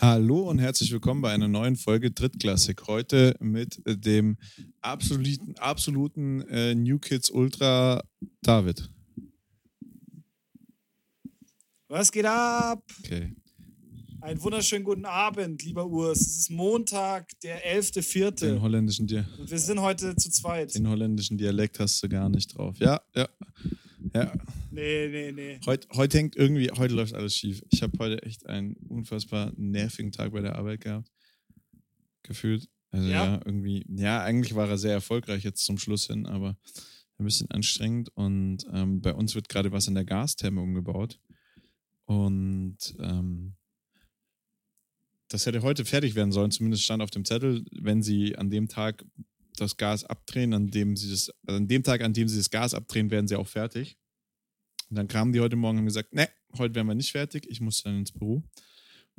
Hallo und herzlich willkommen bei einer neuen Folge Drittklassik. Heute mit dem absoluten, absoluten äh, New Kids Ultra David. Was geht ab? Okay. Einen wunderschönen guten Abend, lieber Urs. Es ist Montag, der 11.04. Den holländischen, Dia Und wir sind heute zu zweit. den holländischen Dialekt hast du gar nicht drauf. Ja, ja. Ja, Nee, nee, nee. heute, heute hängt irgendwie, heute läuft alles schief. Ich habe heute echt einen unfassbar nervigen Tag bei der Arbeit gehabt. Gefühlt. Also ja. Ja? irgendwie, ja, eigentlich war er sehr erfolgreich jetzt zum Schluss hin, aber ein bisschen anstrengend. Und ähm, bei uns wird gerade was in der Gastherme umgebaut. Und ähm, das hätte heute fertig werden sollen, zumindest stand auf dem Zettel, wenn sie an dem Tag das Gas abdrehen, an dem sie das, also an dem Tag, an dem sie das Gas abdrehen, werden sie auch fertig. Und dann kamen die heute Morgen und haben gesagt, ne, heute werden wir nicht fertig, ich muss dann ins Büro.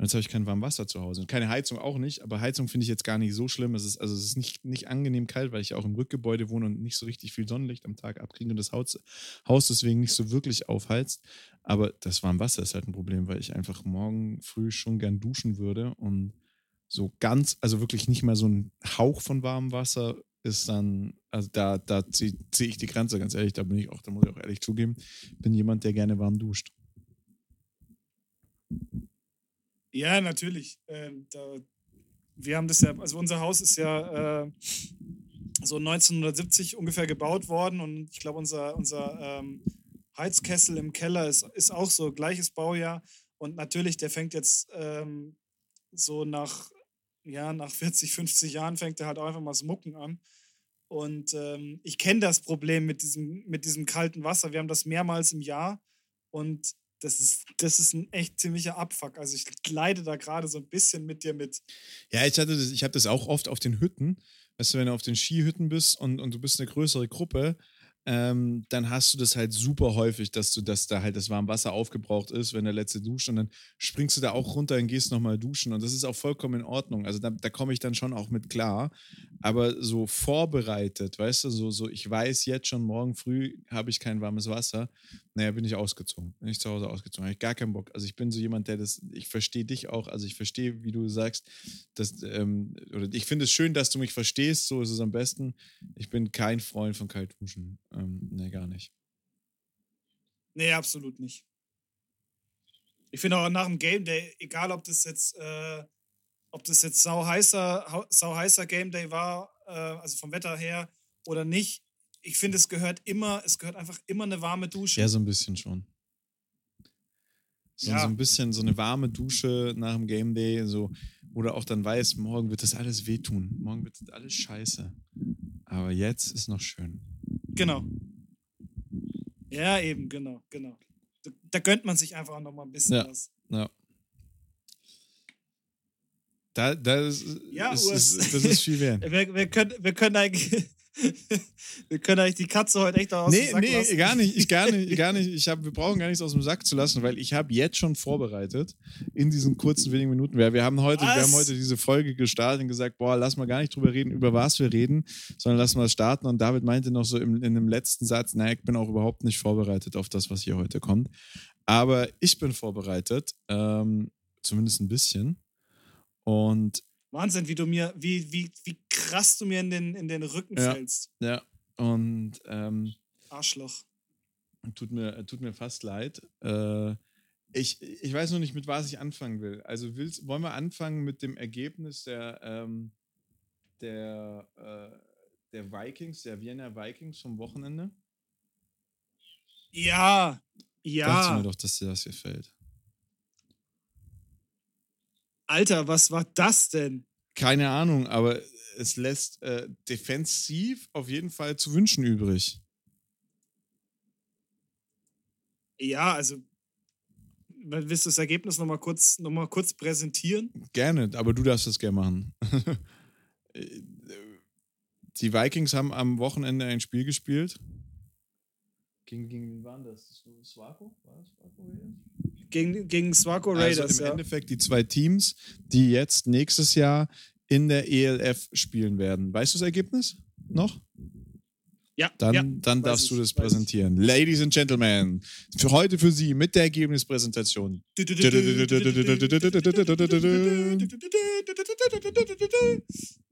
Und jetzt habe ich kein warmes Wasser zu Hause. Und keine Heizung auch nicht, aber Heizung finde ich jetzt gar nicht so schlimm. Es ist, also es ist nicht, nicht angenehm kalt, weil ich ja auch im Rückgebäude wohne und nicht so richtig viel Sonnenlicht am Tag abkriege und das Haus, Haus deswegen nicht so wirklich aufheizt. Aber das warme Wasser ist halt ein Problem, weil ich einfach morgen früh schon gern duschen würde und so ganz, also wirklich nicht mal so ein Hauch von warmem Wasser ist dann, also da, da ziehe zieh ich die Grenze, ganz ehrlich, da bin ich auch, da muss ich auch ehrlich zugeben, bin jemand, der gerne warm duscht. Ja, natürlich. Ähm, da, wir haben das ja, also unser Haus ist ja äh, so 1970 ungefähr gebaut worden und ich glaube, unser, unser ähm, Heizkessel im Keller ist, ist auch so gleiches Baujahr. Und natürlich, der fängt jetzt ähm, so nach, ja, nach 40, 50 Jahren fängt er halt auch einfach mal das Mucken an. Und ähm, ich kenne das Problem mit diesem, mit diesem kalten Wasser. Wir haben das mehrmals im Jahr und das ist, das ist ein echt ziemlicher Abfuck. Also ich leide da gerade so ein bisschen mit dir mit. Ja, ich hatte das, ich habe das auch oft auf den Hütten. Weißt du, wenn du auf den Skihütten bist und, und du bist eine größere Gruppe, ähm, dann hast du das halt super häufig, dass du, dass da halt das warme Wasser aufgebraucht ist, wenn der letzte duscht und dann springst du da auch runter und gehst nochmal duschen und das ist auch vollkommen in Ordnung. Also da, da komme ich dann schon auch mit klar. Aber so vorbereitet, weißt du, so, so ich weiß jetzt schon, morgen früh habe ich kein warmes Wasser. Naja, bin ich ausgezogen. Bin ich zu Hause ausgezogen. Habe ich gar keinen Bock. Also ich bin so jemand, der das, ich verstehe dich auch, also ich verstehe, wie du sagst, dass, ähm, oder ich finde es schön, dass du mich verstehst, so ist es am besten. Ich bin kein Freund von Kaltduschen. Ähm, nee, gar nicht. Nee, absolut nicht. Ich finde auch nach dem Game Day, egal ob das jetzt, äh, ob das jetzt sau heißer, hau- sau heißer Game Day war, äh, also vom Wetter her oder nicht, ich finde, es gehört immer, es gehört einfach immer eine warme Dusche. Ja, so ein bisschen schon. So, Ja. so ein bisschen so eine warme Dusche nach dem Game Day, so, wo du auch dann weißt, morgen wird das alles wehtun. Morgen wird das alles scheiße. Aber jetzt ist noch schön. Genau. Ja, eben, genau, genau. Da, da gönnt man sich einfach noch mal ein bisschen Ja. was. Ja. Da, das, Ja, ist, ist, das ist viel wert. Wir, wir, können, wir können eigentlich. Wir können eigentlich die Katze heute echt aus dem Nee, Sack nee, lassen. gar nicht. Ich gar nicht, gar nicht. Ich hab, wir brauchen gar nichts aus dem Sack zu lassen, weil ich habe jetzt schon vorbereitet in diesen kurzen wenigen Minuten. Wir, wir, haben heute, wir haben heute diese Folge gestartet und gesagt, boah, lass mal gar nicht drüber reden, über was wir reden, sondern lass mal starten. Und David meinte noch so im, in dem letzten Satz, naja, ich bin auch überhaupt nicht vorbereitet auf das, was hier heute kommt. Aber ich bin vorbereitet, ähm, zumindest ein bisschen. Und Wahnsinn, wie du mir, wie, wie, wie krass du mir in den, in den Rücken Ja. fällst. ja, und ähm, Arschloch. Tut mir, tut mir fast leid. Äh, ich, ich weiß noch nicht, mit was ich anfangen will. Also willst, wollen wir anfangen mit dem Ergebnis der, ähm, der, äh, der Vikings, der Vienna Vikings vom Wochenende? Ja, Dachte mir ja. doch, dass dir das gefällt. Alter, was war das denn? Keine Ahnung, aber es lässt äh, defensiv auf jeden Fall zu wünschen übrig. Ja, also. Willst du das Ergebnis nochmal kurz, noch mal kurz präsentieren? Gerne, aber du darfst das gerne machen. Die Vikings haben am Wochenende ein Spiel gespielt. Gegen, gegen wen waren das? Swako? War das Swako Raiders? Gegen, gegen Swaco Raiders, Also im ja. Endeffekt die zwei Teams, die jetzt nächstes Jahr in der ELF spielen werden. Weißt du das Ergebnis noch? Ja, Dann, ja, dann darfst ich, du das weiß ich. präsentieren. Ladies and Gentlemen, für heute für Sie mit der Ergebnispräsentation.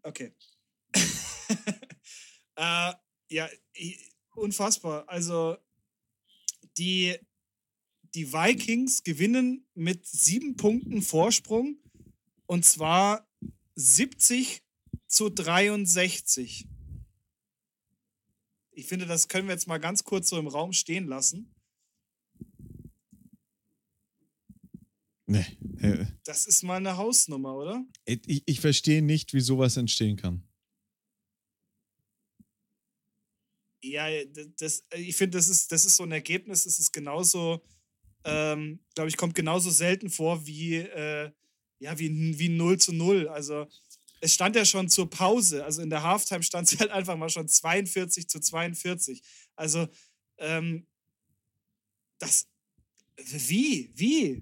Okay. äh, ja, unfassbar. Also die, die Vikings gewinnen mit sieben Punkten Vorsprung und zwar 70 zu 63. Ich finde, das können wir jetzt mal ganz kurz so im Raum stehen lassen. Nee. äh, Das ist mal eine Hausnummer, oder? Ich, ich verstehe nicht, wie sowas entstehen kann. Ja, das, äh, ich finde, das ist, das ist so ein Ergebnis, das ist genauso, ähm, glaube ich, kommt genauso selten vor wie, äh, ja, wie, wie 0 zu 0. Also es stand ja schon zur Pause, also in der Halftime stand es halt einfach mal schon 42 zu 42. Also, ähm, das, wie, wie?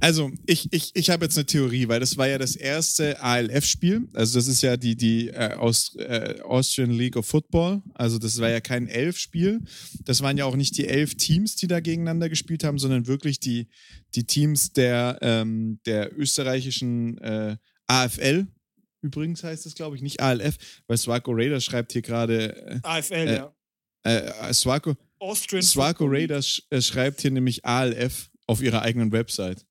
Also, ich, ich, ich habe jetzt eine Theorie, weil das war ja das erste ALF-Spiel. Also, das ist ja die, die äh, aus, äh, Austrian League of Football. Also, das war ja kein Elf-Spiel. Das waren ja auch nicht die elf Teams, die da gegeneinander gespielt haben, sondern wirklich die, die Teams der, ähm, der österreichischen äh, AFL. Übrigens heißt es, glaube ich, nicht ALF, weil Swaco Raiders schreibt hier gerade, äh, AFL, Äh, ja. äh, Swaco, Austrian League. Raiders sch- schreibt hier nämlich ALF auf ihrer eigenen Website.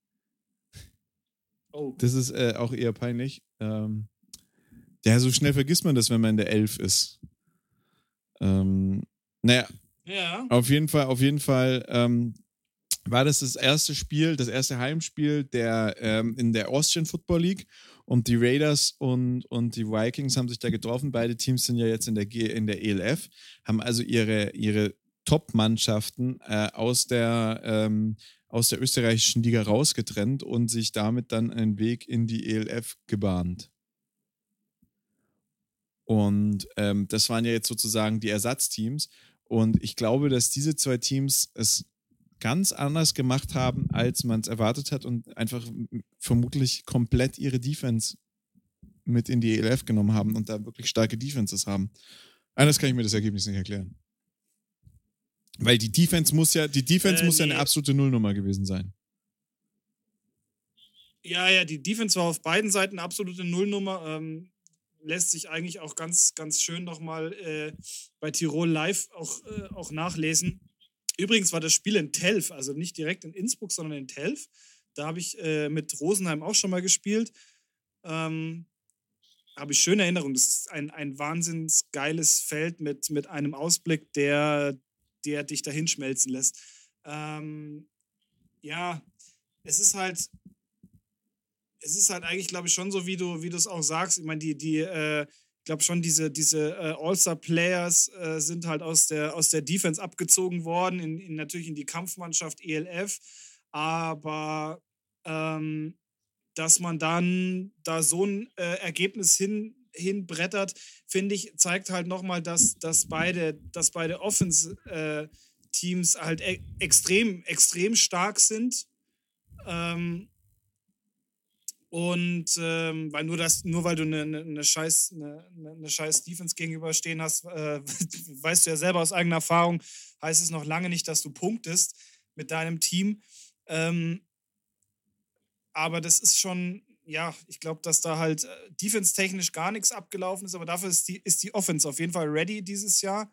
Oh. Das ist äh, auch eher peinlich. Ähm, ja, so schnell vergisst man das, wenn man in der Elf ist. Ähm, naja, Ja. auf jeden Fall, auf jeden Fall ähm, war das das erste Spiel, das erste Heimspiel der ähm, in der Austrian Football League und die Raiders und, und die Vikings haben sich da getroffen. Beide Teams sind ja jetzt in der, G in der ELF, haben also ihre, ihre Top-Mannschaften äh, aus, der, ähm, aus der österreichischen Liga rausgetrennt und sich damit dann einen Weg in die ELF gebahnt. Und ähm, das waren ja jetzt sozusagen die Ersatzteams. Und ich glaube, dass diese zwei Teams es ganz anders gemacht haben, als man es erwartet hat und einfach vermutlich komplett ihre Defense mit in die ELF genommen haben und da wirklich starke Defenses haben. Anders kann ich mir das Ergebnis nicht erklären. Weil die Defense muss ja, die Defense Äh, muss ja nee. eine absolute Nullnummer gewesen sein. Ja, ja, die Defense war auf beiden Seiten absolute Nullnummer. Ähm, lässt sich eigentlich auch ganz, ganz schön nochmal äh, bei Tirol Live auch, äh, auch nachlesen. Übrigens war das Spiel in Telf, also nicht direkt in Innsbruck, sondern in Telf. Da habe ich äh, mit Rosenheim auch schon mal gespielt. Ähm, habe ich schöne Erinnerungen. Das ist ein, ein wahnsinns geiles Feld mit, mit einem Ausblick, der, der dich dahin schmelzen lässt. Ähm, ja, es ist halt, es ist halt eigentlich, glaube ich, schon so, wie du, wie du es auch sagst. Ich meine, die, die, äh, ich glaube schon, diese, diese äh, All-Star-Players äh, sind halt aus der, aus der Defense abgezogen worden, in, in, natürlich in die Kampfmannschaft ELF. Aber ähm, dass man dann da so ein äh, Ergebnis hin, hinbrettert, finde ich, zeigt halt nochmal, dass, dass beide, dass beide Offense-Teams halt e extrem, extrem stark sind. Ähm, und ähm, weil nur das, nur weil du eine, eine, eine scheiß, eine, eine scheiß Defense gegenüberstehen hast, äh, weißt du ja selber aus eigener Erfahrung, heißt es noch lange nicht, dass du punktest mit deinem Team. Ähm, aber das ist schon, ja, ich glaube, dass da halt äh, defense-technisch gar nichts abgelaufen ist, aber dafür ist die, ist die Offense auf jeden Fall ready dieses Jahr.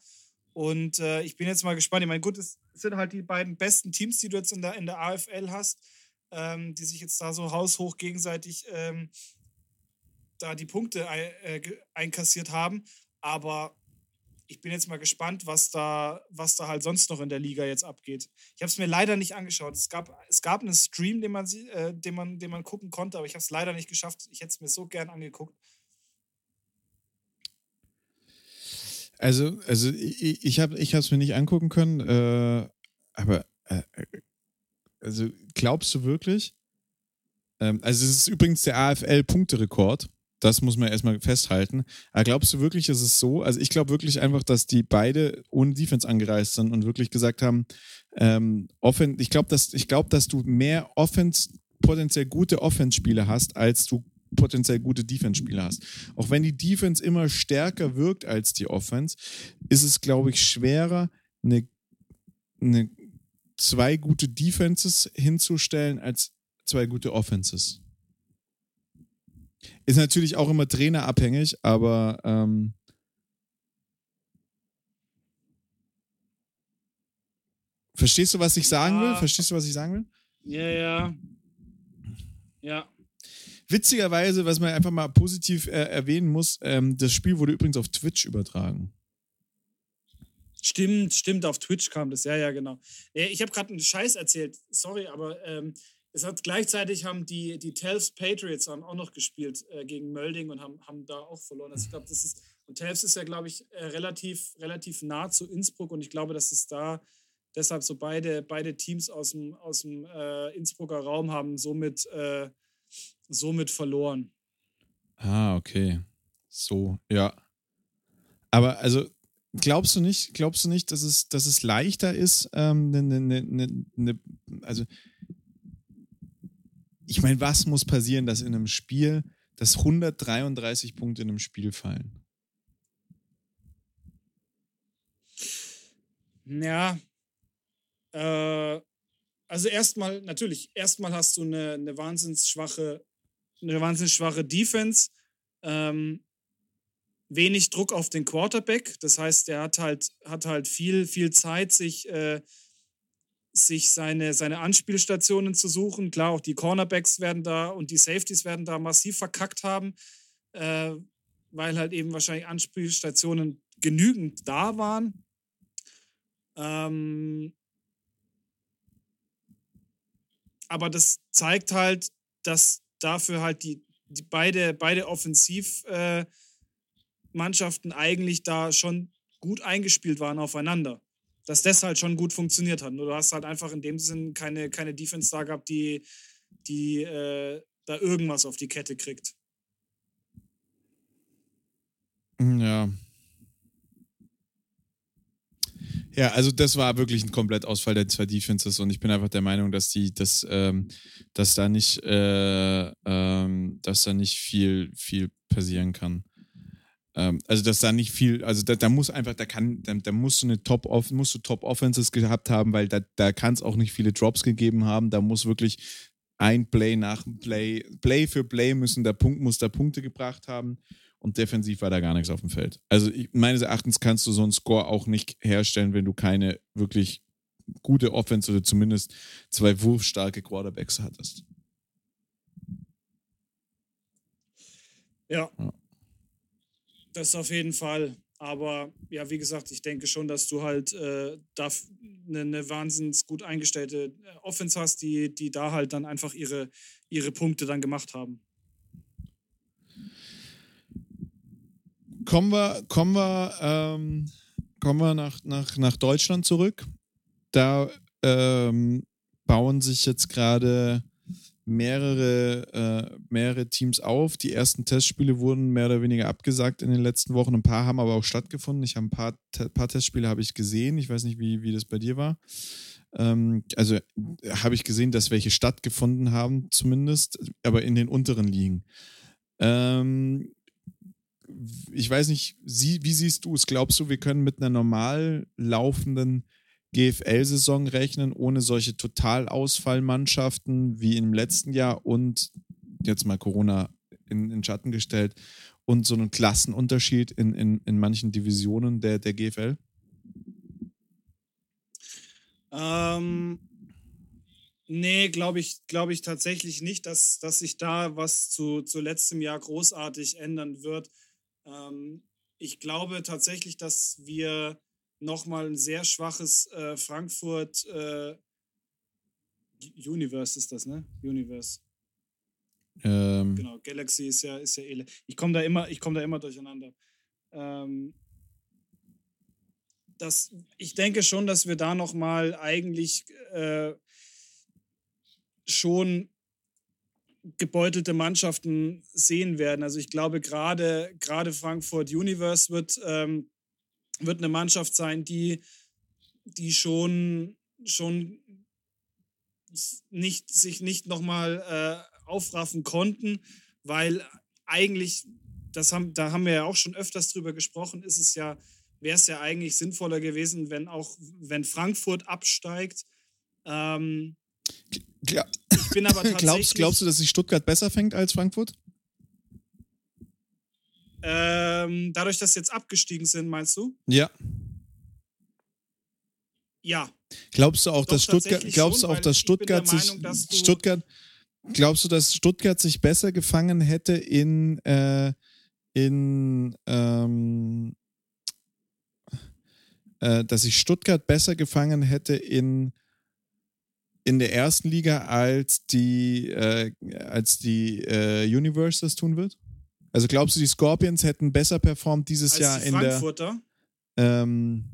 Und äh, ich bin jetzt mal gespannt. Ich meine, gut, es sind halt die beiden besten Teams, die du jetzt in der, in der AFL hast, ähm, die sich jetzt da so haushoch gegenseitig ähm, da die Punkte ein, äh, einkassiert haben. Aber ich bin jetzt mal gespannt, was da, was da halt sonst noch in der Liga jetzt abgeht. Ich habe es mir leider nicht angeschaut. Es gab, es gab einen Stream, den man, äh, den man, den man gucken konnte, aber ich habe es leider nicht geschafft. Ich hätte es mir so gern angeguckt. Also, also ich, ich habe es mir nicht angucken können, äh, aber äh, also glaubst du wirklich? Ähm, also es ist übrigens der AFL-Punkterekord. Das muss man erstmal festhalten. Aber glaubst du wirklich, ist es so? Also ich glaube wirklich einfach, dass die beide ohne Defense angereist sind und wirklich gesagt haben, ähm, Offen ich glaube, dass, ich glaub, dass du mehr Offense, potenziell gute Offense-Spiele hast, als du potenziell gute Defense-Spieler hast. Auch wenn die Defense immer stärker wirkt als die Offense, ist es, glaube ich, schwerer, eine, eine, zwei gute Defenses hinzustellen als zwei gute Offenses. Ist natürlich auch immer trainerabhängig, aber ähm, verstehst du, was ich sagen will? Verstehst du, was ich sagen will? Ja, ja. Ja. Witzigerweise, was man einfach mal positiv äh, erwähnen muss, ähm, das Spiel wurde übrigens auf Twitch übertragen. Stimmt, stimmt, auf Twitch kam das, ja, ja, genau. Ich habe gerade einen Scheiß erzählt, sorry, aber ähm, es hat gleichzeitig haben die, die Telfs Patriots haben auch noch gespielt äh, gegen Mölding und haben, haben da auch verloren. Also ich glaube, das ist, und Telfs ist ja, glaube ich, äh, relativ, relativ nah zu Innsbruck und ich glaube, dass es da deshalb so beide, beide Teams aus dem, aus dem äh, Innsbrucker Raum haben somit, äh, somit verloren. Ah, okay. So, ja. Aber also glaubst du nicht, glaubst du nicht, dass es, dass es leichter ist, ähm, ne, ne, ne, ne, ne also ich meine, was muss passieren, dass in einem Spiel, dass 133 Punkte in einem Spiel fallen? Ja, äh, also erstmal, natürlich, erstmal hast du eine, eine wahnsinnig schwache, eine wahnsinnig schwache Defense. Ähm, wenig Druck auf den Quarterback. Das heißt, er hat halt, hat halt viel, viel Zeit, sich, äh, sich seine, seine Anspielstationen zu suchen. Klar, auch die Cornerbacks werden da und die Safeties werden da massiv verkackt haben, äh, weil halt eben wahrscheinlich Anspielstationen genügend da waren. Ähm, aber das zeigt halt, dass dafür halt die, die beide, beide Offensiv- äh, eigentlich da schon gut eingespielt waren aufeinander. Dass das halt schon gut funktioniert hat. Nur du hast halt einfach in dem Sinn keine, keine Defense da gehabt, die, die äh, da irgendwas auf die Kette kriegt. Hm, ja. Ja, also das war wirklich ein Komplettausfall der zwei Defenses und ich bin einfach der Meinung, dass die, dass, ähm, dass da nicht, äh, ähm, dass da nicht viel, viel passieren kann. Ähm, also, dass da nicht viel, also da, da muss einfach, da kann, da, da musst du eine Top off musst du Top Offenses gehabt haben, weil da, da kann es auch nicht viele Drops gegeben haben. Da muss wirklich ein Play nach dem Play, Play für Play müssen der Punkt, muss da Punkte gebracht haben und defensiv war da gar nichts auf dem Feld. Also ich, meines Erachtens kannst du so einen Score auch nicht herstellen, wenn du keine wirklich gute Offense oder zumindest zwei wurfstarke Quarterbacks hattest. Ja. ja. Das auf jeden Fall. Aber ja, wie gesagt, ich denke schon, dass du halt äh, da eine, eine wahnsinnig gut eingestellte äh, Offense hast, die, die da halt dann einfach ihre, ihre Punkte dann gemacht haben. Kommen wir, kommen wir, ähm, kommen wir nach, nach, nach Deutschland zurück. Da ähm, bauen sich jetzt gerade mehrere, äh, mehrere Teams auf. Die ersten Testspiele wurden mehr oder weniger abgesagt in den letzten Wochen. Ein paar haben aber auch stattgefunden. Ich habe ein paar, paar Testspiele habe ich gesehen. Ich weiß nicht, wie, wie das bei dir war. Ähm, also habe ich gesehen, dass welche stattgefunden haben, zumindest, aber in den unteren Ligen. Ähm, ich weiß nicht, wie siehst du es? Glaubst du, wir können mit einer normal laufenden GFL-Saison rechnen, ohne solche Totalausfallmannschaften wie im letzten Jahr und jetzt mal Corona in, in Schatten gestellt und so einen Klassenunterschied in, in, in manchen Divisionen der, der GFL? Ähm, nee, glaube ich, glaube ich tatsächlich nicht, dass, dass sich da was zu, zu letztem Jahr großartig ändern wird. Ähm, ich glaube tatsächlich, dass wir nochmal ein sehr schwaches äh, Frankfurt äh, Universe ist das, ne? Universe. Ähm. Genau, Galaxy ist ja, ist ja ele. Ich komme da immer, ich komme da immer durcheinander. Ähm, das, ich denke schon, dass wir da nochmal eigentlich äh, schon gebeutelte Mannschaften sehen werden. Also ich glaube gerade gerade Frankfurt Universe wird ähm, wird eine Mannschaft sein, die, die schon, schon nicht, sich nicht nochmal äh, aufraffen konnten weil eigentlich, das haben, da haben wir ja auch schon öfters drüber gesprochen, ist es ja, wäre es ja eigentlich sinnvoller gewesen, wenn auch, wenn Frankfurt absteigt. Ähm. Ich bin aber tatsächlich. glaubst, glaubst du, dass sich Stuttgart besser fängt als Frankfurt? Ähm, dadurch, dass sie jetzt abgestiegen sind, meinst du? Ja. Ja. Glaubst du auch, Doch, dass Stuttgart, glaubst schon, du auch, dass Stuttgart sich, Meinung, Stuttgart, glaubst du, dass Stuttgart sich besser gefangen hätte in, äh, in, ähm, äh, dass sich Stuttgart besser gefangen hätte in, in der ersten Liga als die, äh, als die äh, Universe das tun wird? Also glaubst du, die Scorpions hätten besser performt dieses als Jahr die in der ähm,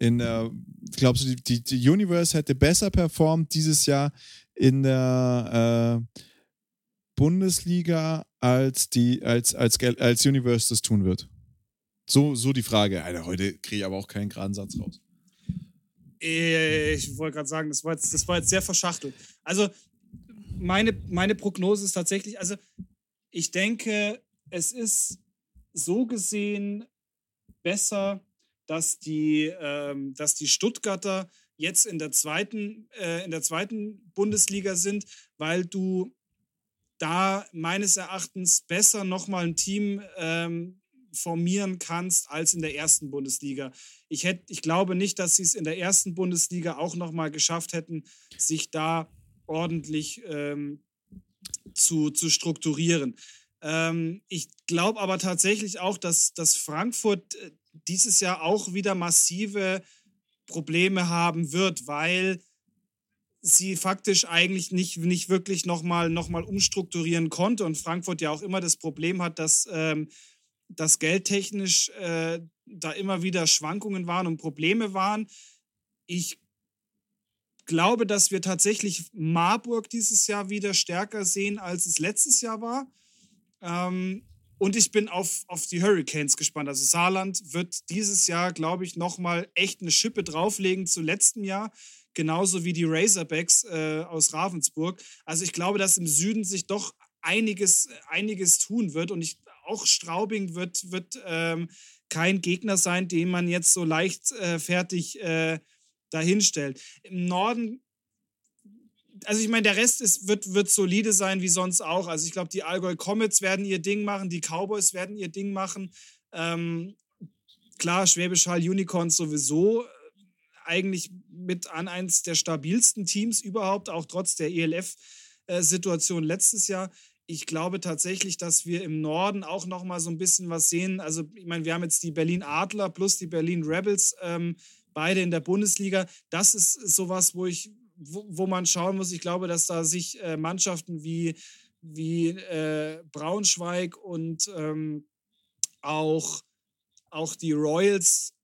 in der glaubst du, die, die Universe hätte besser performt dieses Jahr in der äh, Bundesliga als die als, als, als Universe das tun wird? So, so die Frage. Alter, heute kriege ich aber auch keinen geraden Satz raus. Ich wollte gerade sagen, das war, jetzt, das war jetzt sehr verschachtelt. Also, meine, meine Prognose ist tatsächlich, also ich denke, es ist so gesehen besser, dass die, ähm, dass die Stuttgarter jetzt in der zweiten, äh, in der zweiten Bundesliga sind, weil du da meines Erachtens besser nochmal ein Team ähm, formieren kannst als in der ersten Bundesliga. Ich, hätt, ich glaube nicht, dass sie es in der ersten Bundesliga auch nochmal geschafft hätten, sich da ordentlich ähm, zu, zu strukturieren. Ähm, ich glaube aber tatsächlich auch, dass, dass Frankfurt äh, dieses Jahr auch wieder massive Probleme haben wird, weil sie faktisch eigentlich nicht, nicht wirklich nochmal noch mal umstrukturieren konnte und Frankfurt ja auch immer das Problem hat, dass ähm, dass geldtechnisch äh, da immer wieder Schwankungen waren und Probleme waren. Ich glaube, dass wir tatsächlich Marburg dieses Jahr wieder stärker sehen, als es letztes Jahr war. Ähm, und ich bin auf, auf die Hurricanes gespannt. Also Saarland wird dieses Jahr, glaube ich, nochmal echt eine Schippe drauflegen zu letztem Jahr. Genauso wie die Razorbacks äh, aus Ravensburg. Also ich glaube, dass im Süden sich doch einiges, einiges tun wird. Und ich auch Straubing wird, wird ähm, kein Gegner sein, den man jetzt so leicht äh, äh, dahinstellt. Im Norden also ich meine, der Rest ist, wird, wird solide sein wie sonst auch. Also ich glaube, die Allgäu Comets werden ihr Ding machen, die Cowboys werden ihr Ding machen. Ähm, klar, Schwäbisch Hall Unicorns sowieso äh, eigentlich mit an eins der stabilsten Teams überhaupt, auch trotz der ELF-Situation äh, letztes Jahr ich glaube tatsächlich, dass wir im Norden auch noch mal so ein bisschen was sehen. Also ich meine, wir haben jetzt die Berlin Adler plus die Berlin Rebels, ähm, beide in der Bundesliga. Das ist sowas, wo ich, wo, wo man schauen muss. Ich glaube, dass da sich äh, Mannschaften wie wie äh, Braunschweig und ähm, auch auch die Royals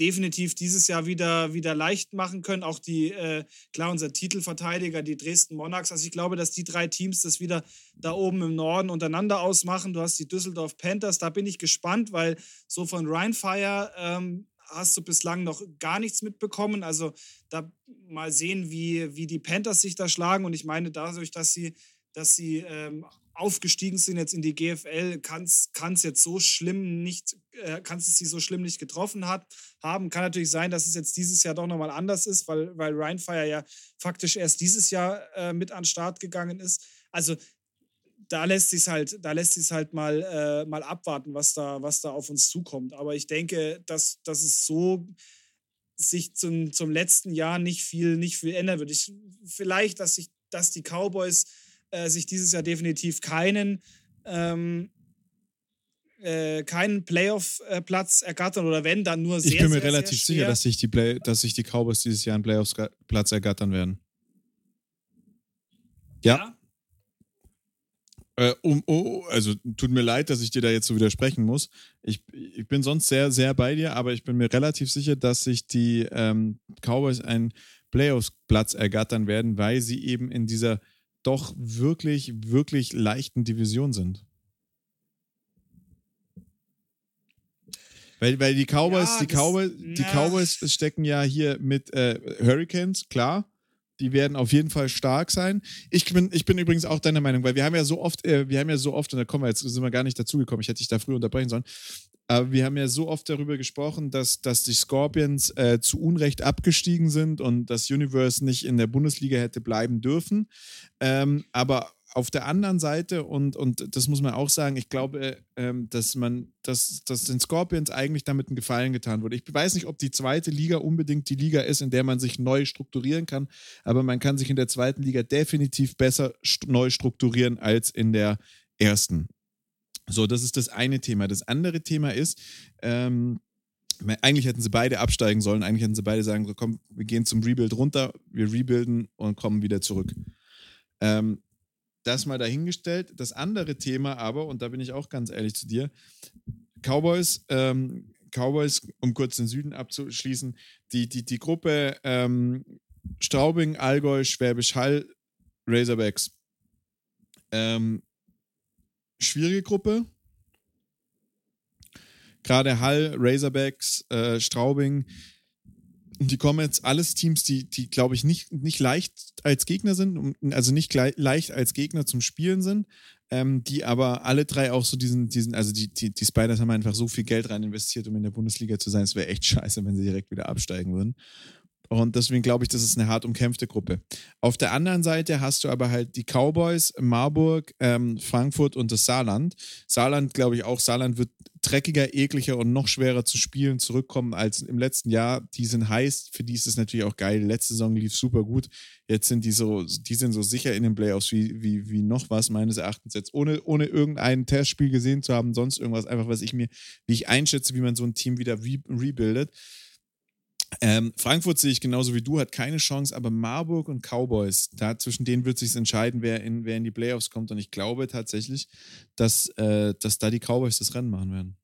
definitiv dieses Jahr wieder, wieder leicht machen können. Auch die, äh, klar, unser Titelverteidiger, die Dresden Monarchs. Also ich glaube, dass die drei Teams das wieder da oben im Norden untereinander ausmachen. Du hast die Düsseldorf Panthers, da bin ich gespannt, weil so von Rheinfire ähm, hast du bislang noch gar nichts mitbekommen. Also da mal sehen, wie, wie die Panthers sich da schlagen. Und ich meine, dadurch, dass sie, dass sie ähm, aufgestiegen sind jetzt in die GFL, kann es jetzt so schlimm nicht, äh, kann es sie so schlimm nicht getroffen hat, haben. Kann natürlich sein, dass es jetzt dieses Jahr doch nochmal anders ist, weil, weil Rheinfire ja faktisch erst dieses Jahr äh, mit an den Start gegangen ist. Also da lässt sich halt, da lässt sich halt mal, äh, mal abwarten, was da, was da auf uns zukommt. Aber ich denke, dass, dass es so sich zum, zum letzten Jahr nicht viel, nicht viel ändern wird. Ich, vielleicht, dass sich, dass die Cowboys äh, sich dieses Jahr definitiv keinen, ähm, äh, keinen Playoff-Platz ergattern oder wenn, dann nur sehr, Ich bin mir sehr, relativ sehr sicher, dass sich, die Play dass sich die Cowboys dieses Jahr einen Playoff-Platz ergattern werden. Ja. ja? Äh, um, oh, also tut mir leid, dass ich dir da jetzt so widersprechen muss. Ich, ich bin sonst sehr, sehr bei dir, aber ich bin mir relativ sicher, dass sich die ähm, Cowboys einen Playoffs-Platz ergattern werden, weil sie eben in dieser doch wirklich, wirklich leichten Division sind. Weil, weil die Cowboys, ja, die, Cowboys, die Cowboys stecken ja hier mit äh, Hurricanes, klar. Die werden auf jeden Fall stark sein. Ich bin, ich bin übrigens auch deiner Meinung, weil wir haben ja so oft, äh, wir haben ja so oft, und da kommen wir jetzt, sind wir gar nicht dazugekommen, ich hätte dich da früher unterbrechen sollen, aber wir haben ja so oft darüber gesprochen, dass, dass die Scorpions äh, zu Unrecht abgestiegen sind und das Universe nicht in der Bundesliga hätte bleiben dürfen. Ähm, aber auf der anderen Seite, und, und das muss man auch sagen, ich glaube, ähm, dass man, dass, dass den Scorpions eigentlich damit einen Gefallen getan wurde. Ich weiß nicht, ob die zweite Liga unbedingt die Liga ist, in der man sich neu strukturieren kann, aber man kann sich in der zweiten Liga definitiv besser st neu strukturieren als in der ersten. So, das ist das eine Thema. Das andere Thema ist, ähm, eigentlich hätten sie beide absteigen sollen. Eigentlich hätten sie beide sagen, so, komm, wir gehen zum Rebuild runter, wir rebuilden und kommen wieder zurück. Ähm, das mal dahingestellt. Das andere Thema aber, und da bin ich auch ganz ehrlich zu dir, Cowboys, ähm, Cowboys, um kurz den Süden abzuschließen, die, die, die Gruppe ähm, Straubing, Allgäu, Schwäbisch Hall, Razorbacks. Ähm, schwierige Gruppe. Gerade Hall, Razorbacks, äh, Straubing, die kommen jetzt alles Teams, die, die glaube ich, nicht, nicht leicht als Gegner sind, also nicht leicht als Gegner zum Spielen sind, ähm, die aber alle drei auch so diesen, diesen also die, die, die Spiders haben einfach so viel Geld rein investiert, um in der Bundesliga zu sein. Es wäre echt scheiße, wenn sie direkt wieder absteigen würden. Und deswegen glaube ich, das ist eine hart umkämpfte Gruppe. Auf der anderen Seite hast du aber halt die Cowboys, Marburg, ähm, Frankfurt und das Saarland. Saarland, glaube ich auch, Saarland wird dreckiger, ekliger und noch schwerer zu spielen zurückkommen als im letzten Jahr. Die sind heiß, für die ist es natürlich auch geil. Letzte Saison lief super gut. Jetzt sind die so, die sind so sicher in den Playoffs wie, wie, wie noch was, meines Erachtens jetzt, ohne, ohne irgendein Testspiel gesehen zu haben, sonst irgendwas, einfach was ich mir, wie ich einschätze, wie man so ein Team wieder re rebuildet. Ähm, Frankfurt sehe ich genauso wie du, hat keine Chance, aber Marburg und Cowboys, da zwischen denen wird sich entscheiden, wer in, wer in die Playoffs kommt. Und ich glaube tatsächlich, dass, äh, dass da die Cowboys das Rennen machen werden.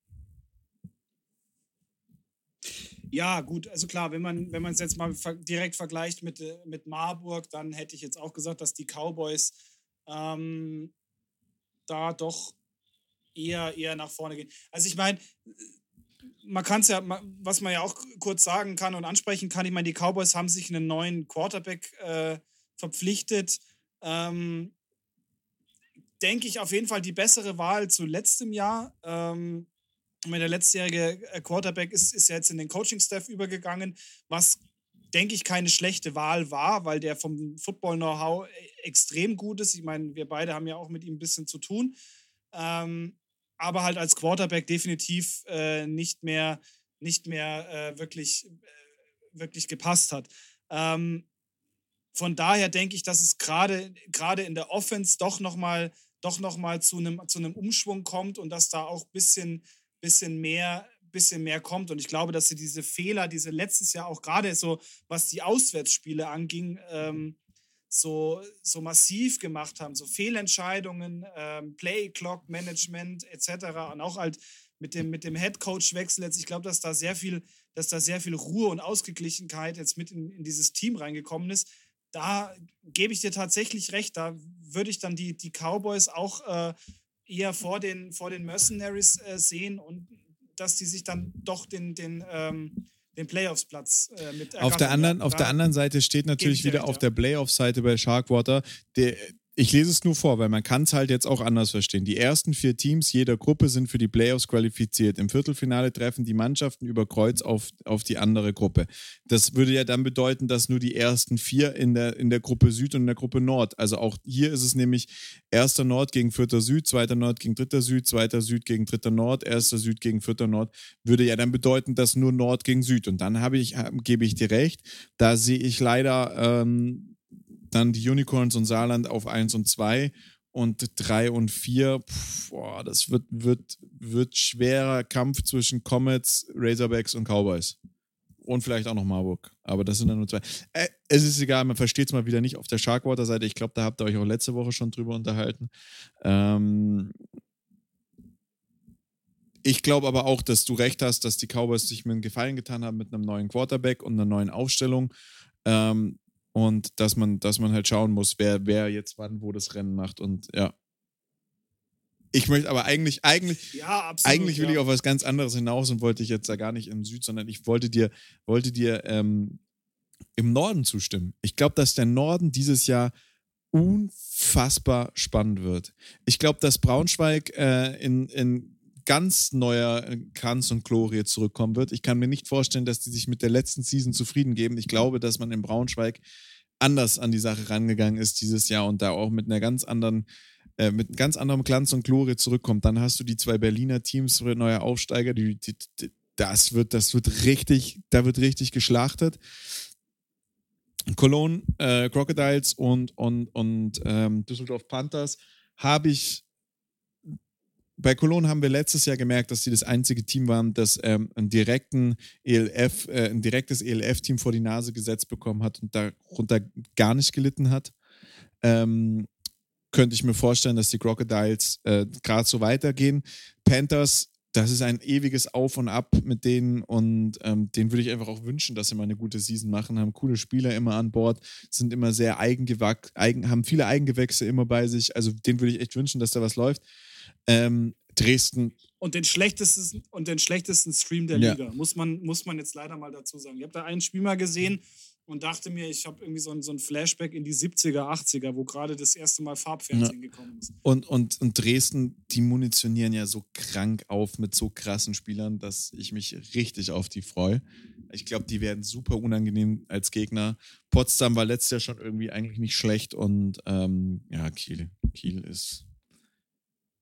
Ja, gut, also klar, wenn man wenn es jetzt mal direkt vergleicht mit, äh, mit Marburg, dann hätte ich jetzt auch gesagt, dass die Cowboys ähm, da doch eher, eher nach vorne gehen. Also ich meine, man kann es ja, was man ja auch kurz sagen kann und ansprechen kann, ich meine, die Cowboys haben sich einen neuen Quarterback äh, verpflichtet. Ähm, denke ich auf jeden Fall die bessere Wahl zu letztem Jahr. Ähm, der letztjährige äh, Quarterback ist, ist jetzt in den Coaching-Staff übergegangen, was, denke ich, keine schlechte Wahl war, weil der vom Football-Know-how äh, extrem gut ist. Ich meine, wir beide haben ja auch mit ihm ein bisschen zu tun. Ähm, aber halt als Quarterback definitiv äh, nicht mehr, nicht mehr äh, wirklich, äh, wirklich gepasst hat. Ähm, von daher denke ich, dass es gerade in der Offense doch nochmal doch noch mal zu einem zu Umschwung kommt und dass da auch ein bisschen, bisschen, mehr, bisschen mehr kommt. Und ich glaube, dass sie diese Fehler, diese letztes Jahr auch gerade so, was die Auswärtsspiele anging, ähm, so, so massiv gemacht haben, so Fehlentscheidungen, ähm, Play, Clock, Management etc. Und auch halt mit dem, mit dem Head Coach-Wechsel jetzt, ich glaube, dass da sehr viel, dass da sehr viel Ruhe und Ausgeglichenheit jetzt mit in, in dieses Team reingekommen ist. Da gebe ich dir tatsächlich recht. Da würde ich dann die, die Cowboys auch äh, eher vor den, vor den Mercenaries äh, sehen und dass die sich dann doch den, den ähm, den Playoffs-Platz äh, mit auf der anderen Auf der anderen Seite steht natürlich wieder auf der Playoff-Seite bei Sharkwater, der, ich lese es nur vor, weil man kann es halt jetzt auch anders verstehen. Die ersten vier Teams jeder Gruppe sind für die Playoffs qualifiziert. Im Viertelfinale treffen die Mannschaften über Kreuz auf, auf die andere Gruppe. Das würde ja dann bedeuten, dass nur die ersten vier in der, in der Gruppe Süd und in der Gruppe Nord, also auch hier ist es nämlich erster Nord gegen vierter Süd, zweiter Nord gegen dritter Süd, zweiter Süd gegen dritter Nord, erster Süd gegen vierter Nord, würde ja dann bedeuten, dass nur Nord gegen Süd. Und dann habe ich, gebe ich dir recht, da sehe ich leider ähm, dann die Unicorns und Saarland auf 1 und 2 und 3 und 4. boah, das wird, wird, wird schwerer Kampf zwischen Comets, Razorbacks und Cowboys. Und vielleicht auch noch Marburg. Aber das sind dann nur zwei. Äh, es ist egal, man versteht es mal wieder nicht auf der Sharkwater-Seite. Ich glaube, da habt ihr euch auch letzte Woche schon drüber unterhalten. Ähm, ich glaube aber auch, dass du recht hast, dass die Cowboys sich mir einen Gefallen getan haben mit einem neuen Quarterback und einer neuen Aufstellung. Ähm, und dass man, dass man halt schauen muss, wer, wer jetzt wann wo das Rennen macht und ja. Ich möchte aber eigentlich, eigentlich, ja, absolut, eigentlich will ja. ich auf was ganz anderes hinaus und wollte ich jetzt da gar nicht im Süd, sondern ich wollte dir, wollte dir ähm, im Norden zustimmen. Ich glaube, dass der Norden dieses Jahr unfassbar spannend wird. Ich glaube, dass Braunschweig äh, in, in ganz neuer Kranz und Glorie zurückkommen wird. Ich kann mir nicht vorstellen, dass die sich mit der letzten Season zufrieden geben. Ich glaube, dass man in Braunschweig anders an die Sache rangegangen ist dieses Jahr und da auch mit einer ganz anderen äh, mit ganz anderem Glanz und Glorie zurückkommt. Dann hast du die zwei Berliner Teams, neue Aufsteiger, die, die, die, das wird, das wird richtig, da wird richtig geschlachtet. Cologne äh, Crocodiles und, und, und ähm, Düsseldorf Panthers habe ich bei Cologne haben wir letztes Jahr gemerkt, dass sie das einzige Team waren, das ähm, einen direkten ELF, äh, ein direktes ELF-Team vor die Nase gesetzt bekommen hat und darunter gar nicht gelitten hat. Ähm, könnte ich mir vorstellen, dass die Crocodiles äh, gerade so weitergehen. Panthers das ist ein ewiges Auf und Ab mit denen und ähm, denen würde ich einfach auch wünschen, dass sie mal eine gute Season machen, haben coole Spieler immer an Bord, sind immer sehr eigengewachs, eigen, haben viele Eigengewächse immer bei sich. Also denen würde ich echt wünschen, dass da was läuft. Ähm, Dresden. Und den schlechtesten, und den schlechtesten Stream der Liga, muss, man, muss man jetzt leider mal dazu sagen. Ich habe da ein Spiel mal gesehen, und dachte mir, ich habe irgendwie so ein, so ein Flashback in die 70er, 80er, wo gerade das erste Mal Farbfernsehen ja. gekommen ist. Und, und, und Dresden, die munitionieren ja so krank auf mit so krassen Spielern, dass ich mich richtig auf die freue. Ich glaube, die werden super unangenehm als Gegner. Potsdam war letztes Jahr schon irgendwie eigentlich nicht schlecht und ähm, ja, Kiel. Kiel ist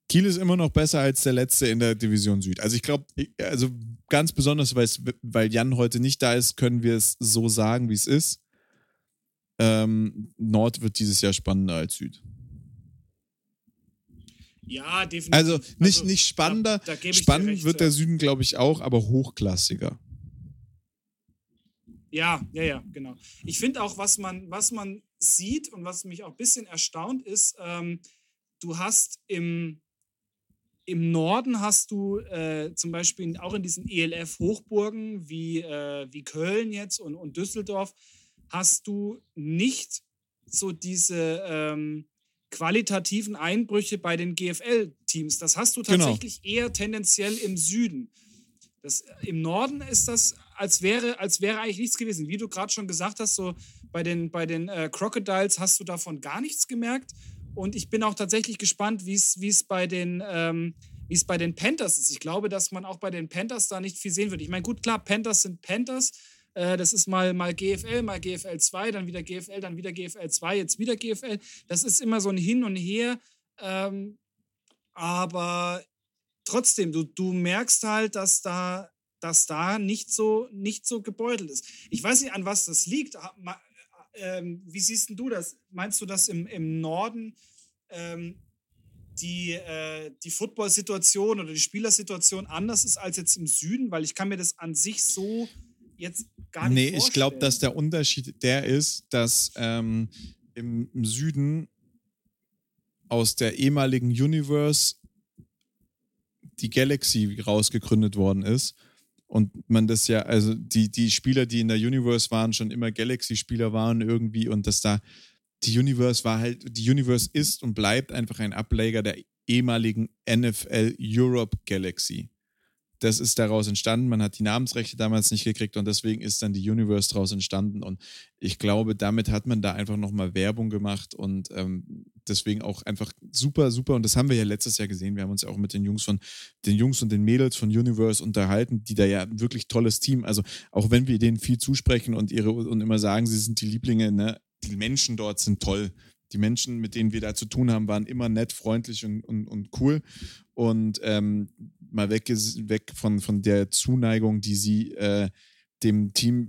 Kiel ist immer noch besser als der letzte in der Division Süd. Also ich glaube, also ganz besonders, weil Jan heute nicht da ist, können wir es so sagen, wie es ist. Ähm, Nord wird dieses Jahr spannender als Süd. Ja, definitiv. Also nicht, also, nicht spannender. Da, da Spannend recht, wird der Süden, glaube ich, auch, aber hochklassiger. Ja, ja, ja, genau. Ich finde auch, was man, was man sieht und was mich auch ein bisschen erstaunt ist, ähm, du hast im, im Norden hast du äh, zum Beispiel auch in diesen ELF-Hochburgen wie, äh, wie Köln jetzt und, und Düsseldorf, hast du nicht so diese ähm, qualitativen Einbrüche bei den GFL-Teams. Das hast du genau. tatsächlich genau. eher tendenziell im Süden. Das, Im Norden ist das, als wäre, als wäre eigentlich nichts gewesen. Wie du gerade schon gesagt hast, so bei den, bei den äh, Crocodiles hast du davon gar nichts gemerkt. Und ich bin auch tatsächlich gespannt, wie es bei den ähm, wie es bei den Panthers ist. Ich glaube, dass man auch bei den Panthers da nicht viel sehen wird. Ich meine, gut, klar, Panthers sind Panthers. Äh, das ist mal, mal GFL, mal GFL 2, dann wieder GFL, dann wieder GFL 2, jetzt wieder GFL. Das ist immer so ein Hin und Her. Ähm, aber trotzdem, du, du merkst halt, dass da, dass da nicht so, nicht so gebeutelt ist. Ich weiß nicht, an was das liegt. Ähm, wie siehst du das? Meinst du, dass im, im Norden ähm, die, äh, die Football-Situation oder die Spielersituation anders ist als jetzt im Süden? Weil ich kann mir das an sich so jetzt gar nicht nee, vorstellen. Nee, ich glaube, dass der Unterschied der ist, dass ähm, im, im Süden aus der ehemaligen Universe die Galaxy rausgegründet worden ist und man das ja, also die, die Spieler, die in der Universe waren, schon immer Galaxy-Spieler waren irgendwie und dass da die Universe war halt, die Universe ist und bleibt einfach ein Ableger der ehemaligen NFL Europe Galaxy. Das ist daraus entstanden. Man hat die Namensrechte damals nicht gekriegt und deswegen ist dann die Universe daraus entstanden. Und ich glaube, damit hat man da einfach nochmal Werbung gemacht und ähm, deswegen auch einfach super, super. Und das haben wir ja letztes Jahr gesehen. Wir haben uns ja auch mit den Jungs von den Jungs und den Mädels von Universe unterhalten, die da ja ein wirklich tolles Team. Also auch wenn wir denen viel zusprechen und ihre und immer sagen, sie sind die Lieblinge, ne, die Menschen dort sind toll die Menschen, mit denen wir da zu tun haben, waren immer nett, freundlich und, und, und cool. Und ähm, mal weg, weg von, von der Zuneigung, die sie äh, dem Team,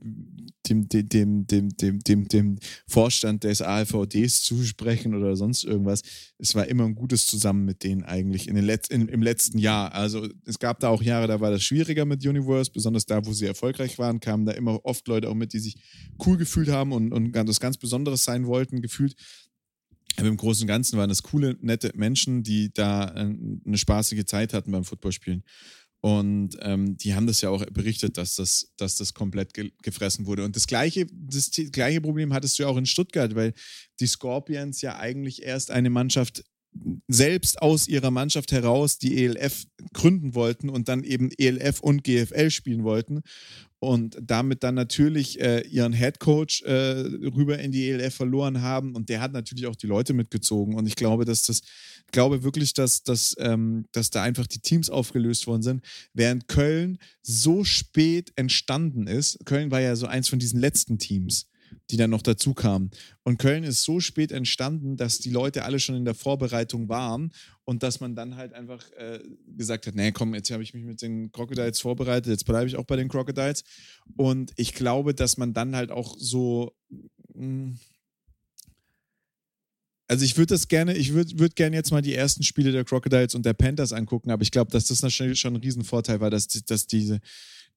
dem, dem, dem, dem, dem, dem, dem Vorstand des ALVDs zusprechen oder sonst irgendwas. Es war immer ein gutes Zusammen mit denen eigentlich in den Letz-, in, im letzten Jahr. Also es gab da auch Jahre, da war das schwieriger mit Universe, besonders da, wo sie erfolgreich waren, kamen da immer oft Leute auch mit, die sich cool gefühlt haben und, und das ganz Besonderes sein wollten, gefühlt. Aber im Großen und Ganzen waren das coole, nette Menschen, die da äh, eine spaßige Zeit hatten beim Footballspielen. Und ähm, die haben das ja auch berichtet, dass das, dass das komplett ge gefressen wurde. Und das gleiche, das gleiche Problem hattest du ja auch in Stuttgart, weil die Scorpions ja eigentlich erst eine Mannschaft selbst aus ihrer Mannschaft heraus die ELF gründen wollten und dann eben ELF und GFL spielen wollten. Und damit dann natürlich äh, ihren Headcoach äh, rüber in die ELF verloren haben. Und der hat natürlich auch die Leute mitgezogen. Und ich glaube, dass das, glaube wirklich, dass, dass, ähm, dass da einfach die Teams aufgelöst worden sind, während Köln so spät entstanden ist. Köln war ja so eins von diesen letzten Teams die dann noch dazu kamen. Und Köln ist so spät entstanden, dass die Leute alle schon in der Vorbereitung waren und dass man dann halt einfach äh, gesagt hat, nee, komm, jetzt habe ich mich mit den Crocodiles vorbereitet, jetzt bleibe ich auch bei den Crocodiles. Und ich glaube, dass man dann halt auch so mh, hm, also ich würde das gerne, ich würde würd gerne jetzt mal die ersten Spiele der Crocodiles und der Panthers angucken, aber ich glaube, dass das natürlich schon ein Riesenvorteil war, dass, dass diese,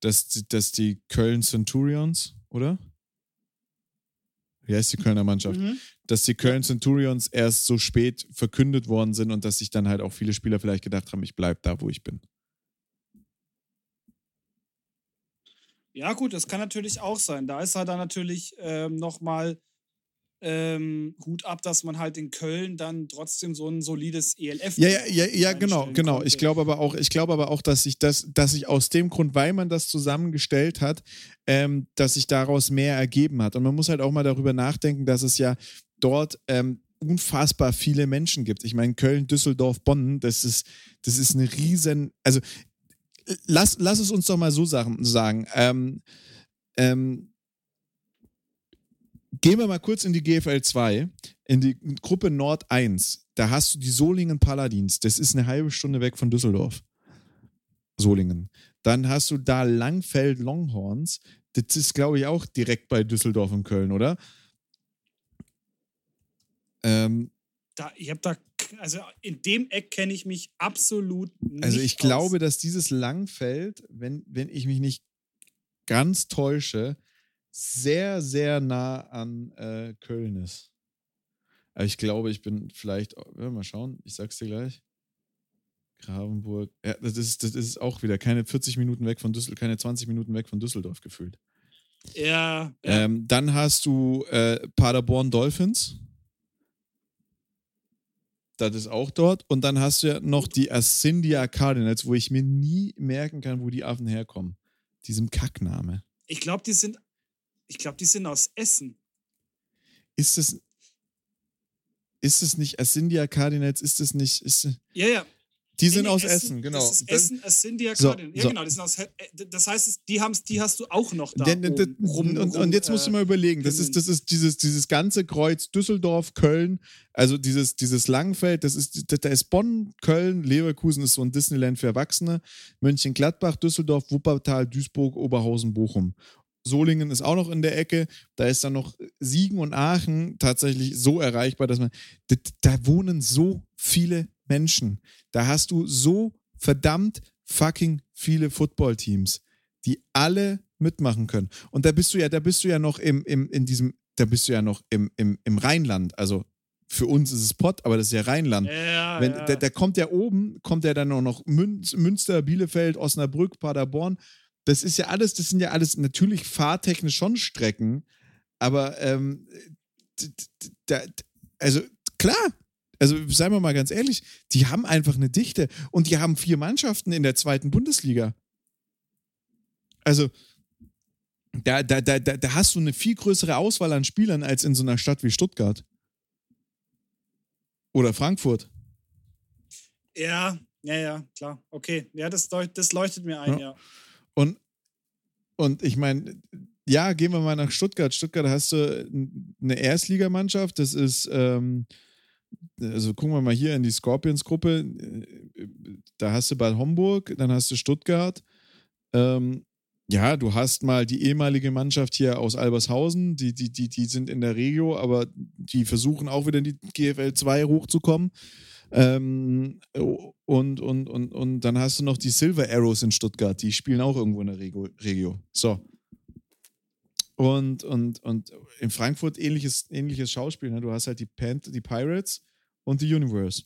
dass, dass die Köln Centurions, oder? Wie heißt die Kölner Mannschaft, mhm. dass die Köln Centurions erst so spät verkündet worden sind und dass sich dann halt auch viele Spieler vielleicht gedacht haben, ich bleibe da, wo ich bin. Ja, gut, das kann natürlich auch sein. Da ist halt dann natürlich ähm, nochmal ähm, Hut ab, dass man halt in Köln dann trotzdem so ein solides ELF. Ja, ja, ja, ja genau, genau. Konnte. Ich glaube aber auch, ich glaube aber auch, dass sich das, dass sich aus dem Grund, weil man das zusammengestellt hat, ähm, dass sich daraus mehr ergeben hat. Und man muss halt auch mal darüber nachdenken, dass es ja dort ähm, unfassbar viele Menschen gibt. Ich meine, Köln, Düsseldorf, Bonn, das ist, das ist eine riesen, also lass, lass es uns doch mal so sagen. Ähm, ähm, Gehen wir mal kurz in die GFL 2, in die Gruppe Nord 1. Da hast du die Solingen Paladins. Das ist eine halbe Stunde weg von Düsseldorf. Solingen. Dann hast du da Langfeld Longhorns. Das ist, glaube ich, auch direkt bei Düsseldorf und Köln, oder? Ähm, da, ich habe da, also in dem Eck kenne ich mich absolut nicht. Also ich aus. glaube, dass dieses Langfeld, wenn, wenn ich mich nicht ganz täusche, sehr, sehr nah an äh, Köln ist. Aber ich glaube, ich bin vielleicht, ja, mal schauen, ich sag's dir gleich. Gravenburg, ja, das ist, das ist auch wieder keine 40 Minuten weg von Düsseldorf, keine 20 Minuten weg von Düsseldorf gefühlt. Ja. ja. Ähm, dann hast du äh, Paderborn Dolphins. Das ist auch dort. Und dann hast du ja noch die Ascendia Cardinals, wo ich mir nie merken kann, wo die Affen herkommen. Diesem Kackname. Ich glaube, die sind ich glaube, die sind aus Essen. Ist es. Ist es nicht Ascendia Cardinals? Ist es nicht. Ist, ja, ja. Die sind aus Essen, Essen, genau. Das ist Essen, Ascendia so, Cardinals. Ja, so. genau. Sind aus, äh, das heißt, die, die hast du auch noch da. Den, den, rum, und, rum, und, jetzt musst du mal überlegen, das ist, das ist dieses, dieses ganze Kreuz Düsseldorf, Köln, also dieses, dieses Langfeld, das ist, da ist Bonn, Köln, Leverkusen ist so ein Disneyland für Erwachsene, Mönchengladbach, Düsseldorf, Wuppertal, Duisburg, Oberhausen, Bochum. Solingen ist auch noch in der Ecke. Da ist dann noch Siegen und Aachen tatsächlich so erreichbar, dass man. Da wohnen so viele Menschen. Da hast du so verdammt fucking viele Footballteams, die alle mitmachen können. Und da bist du ja, da bist du ja noch im, im, in diesem, da bist du ja noch im, im, im Rheinland. Also für uns ist es Pott, aber das ist ja Rheinland. Ja, Wenn, ja. Da, da kommt ja oben, kommt ja dann auch noch Münster, Bielefeld, Osnabrück, Paderborn das ist ja alles, das sind ja alles natürlich fahrtechnisch schon Strecken, aber ähm, da, also klar, also seien wir mal ganz ehrlich, die haben einfach eine Dichte und die haben vier Mannschaften in der zweiten Bundesliga. Also da, da, da, da hast du eine viel größere Auswahl an Spielern als in so einer Stadt wie Stuttgart. Oder Frankfurt. Ja, ja, ja, klar. Okay. Ja, das, das leuchtet mir ein, ja. ja. Und, und ich meine, ja, gehen wir mal nach Stuttgart. Stuttgart hast du eine Erstligamannschaft, das ist, ähm, also gucken wir mal hier in die Scorpions-Gruppe. Da hast du Bad Homburg, dann hast du Stuttgart. Ähm, ja, du hast mal die ehemalige Mannschaft hier aus Albershausen, die, die, die, die sind in der Regio, aber die versuchen auch wieder in die GFL 2 hochzukommen. Ähm, und, und, und, und dann hast du noch die Silver Arrows in Stuttgart, die spielen auch irgendwo in der Regio. So. Und, und, und in Frankfurt ähnliches, ähnliches Schauspiel. Ne? Du hast halt die, Pant die Pirates und die Universe.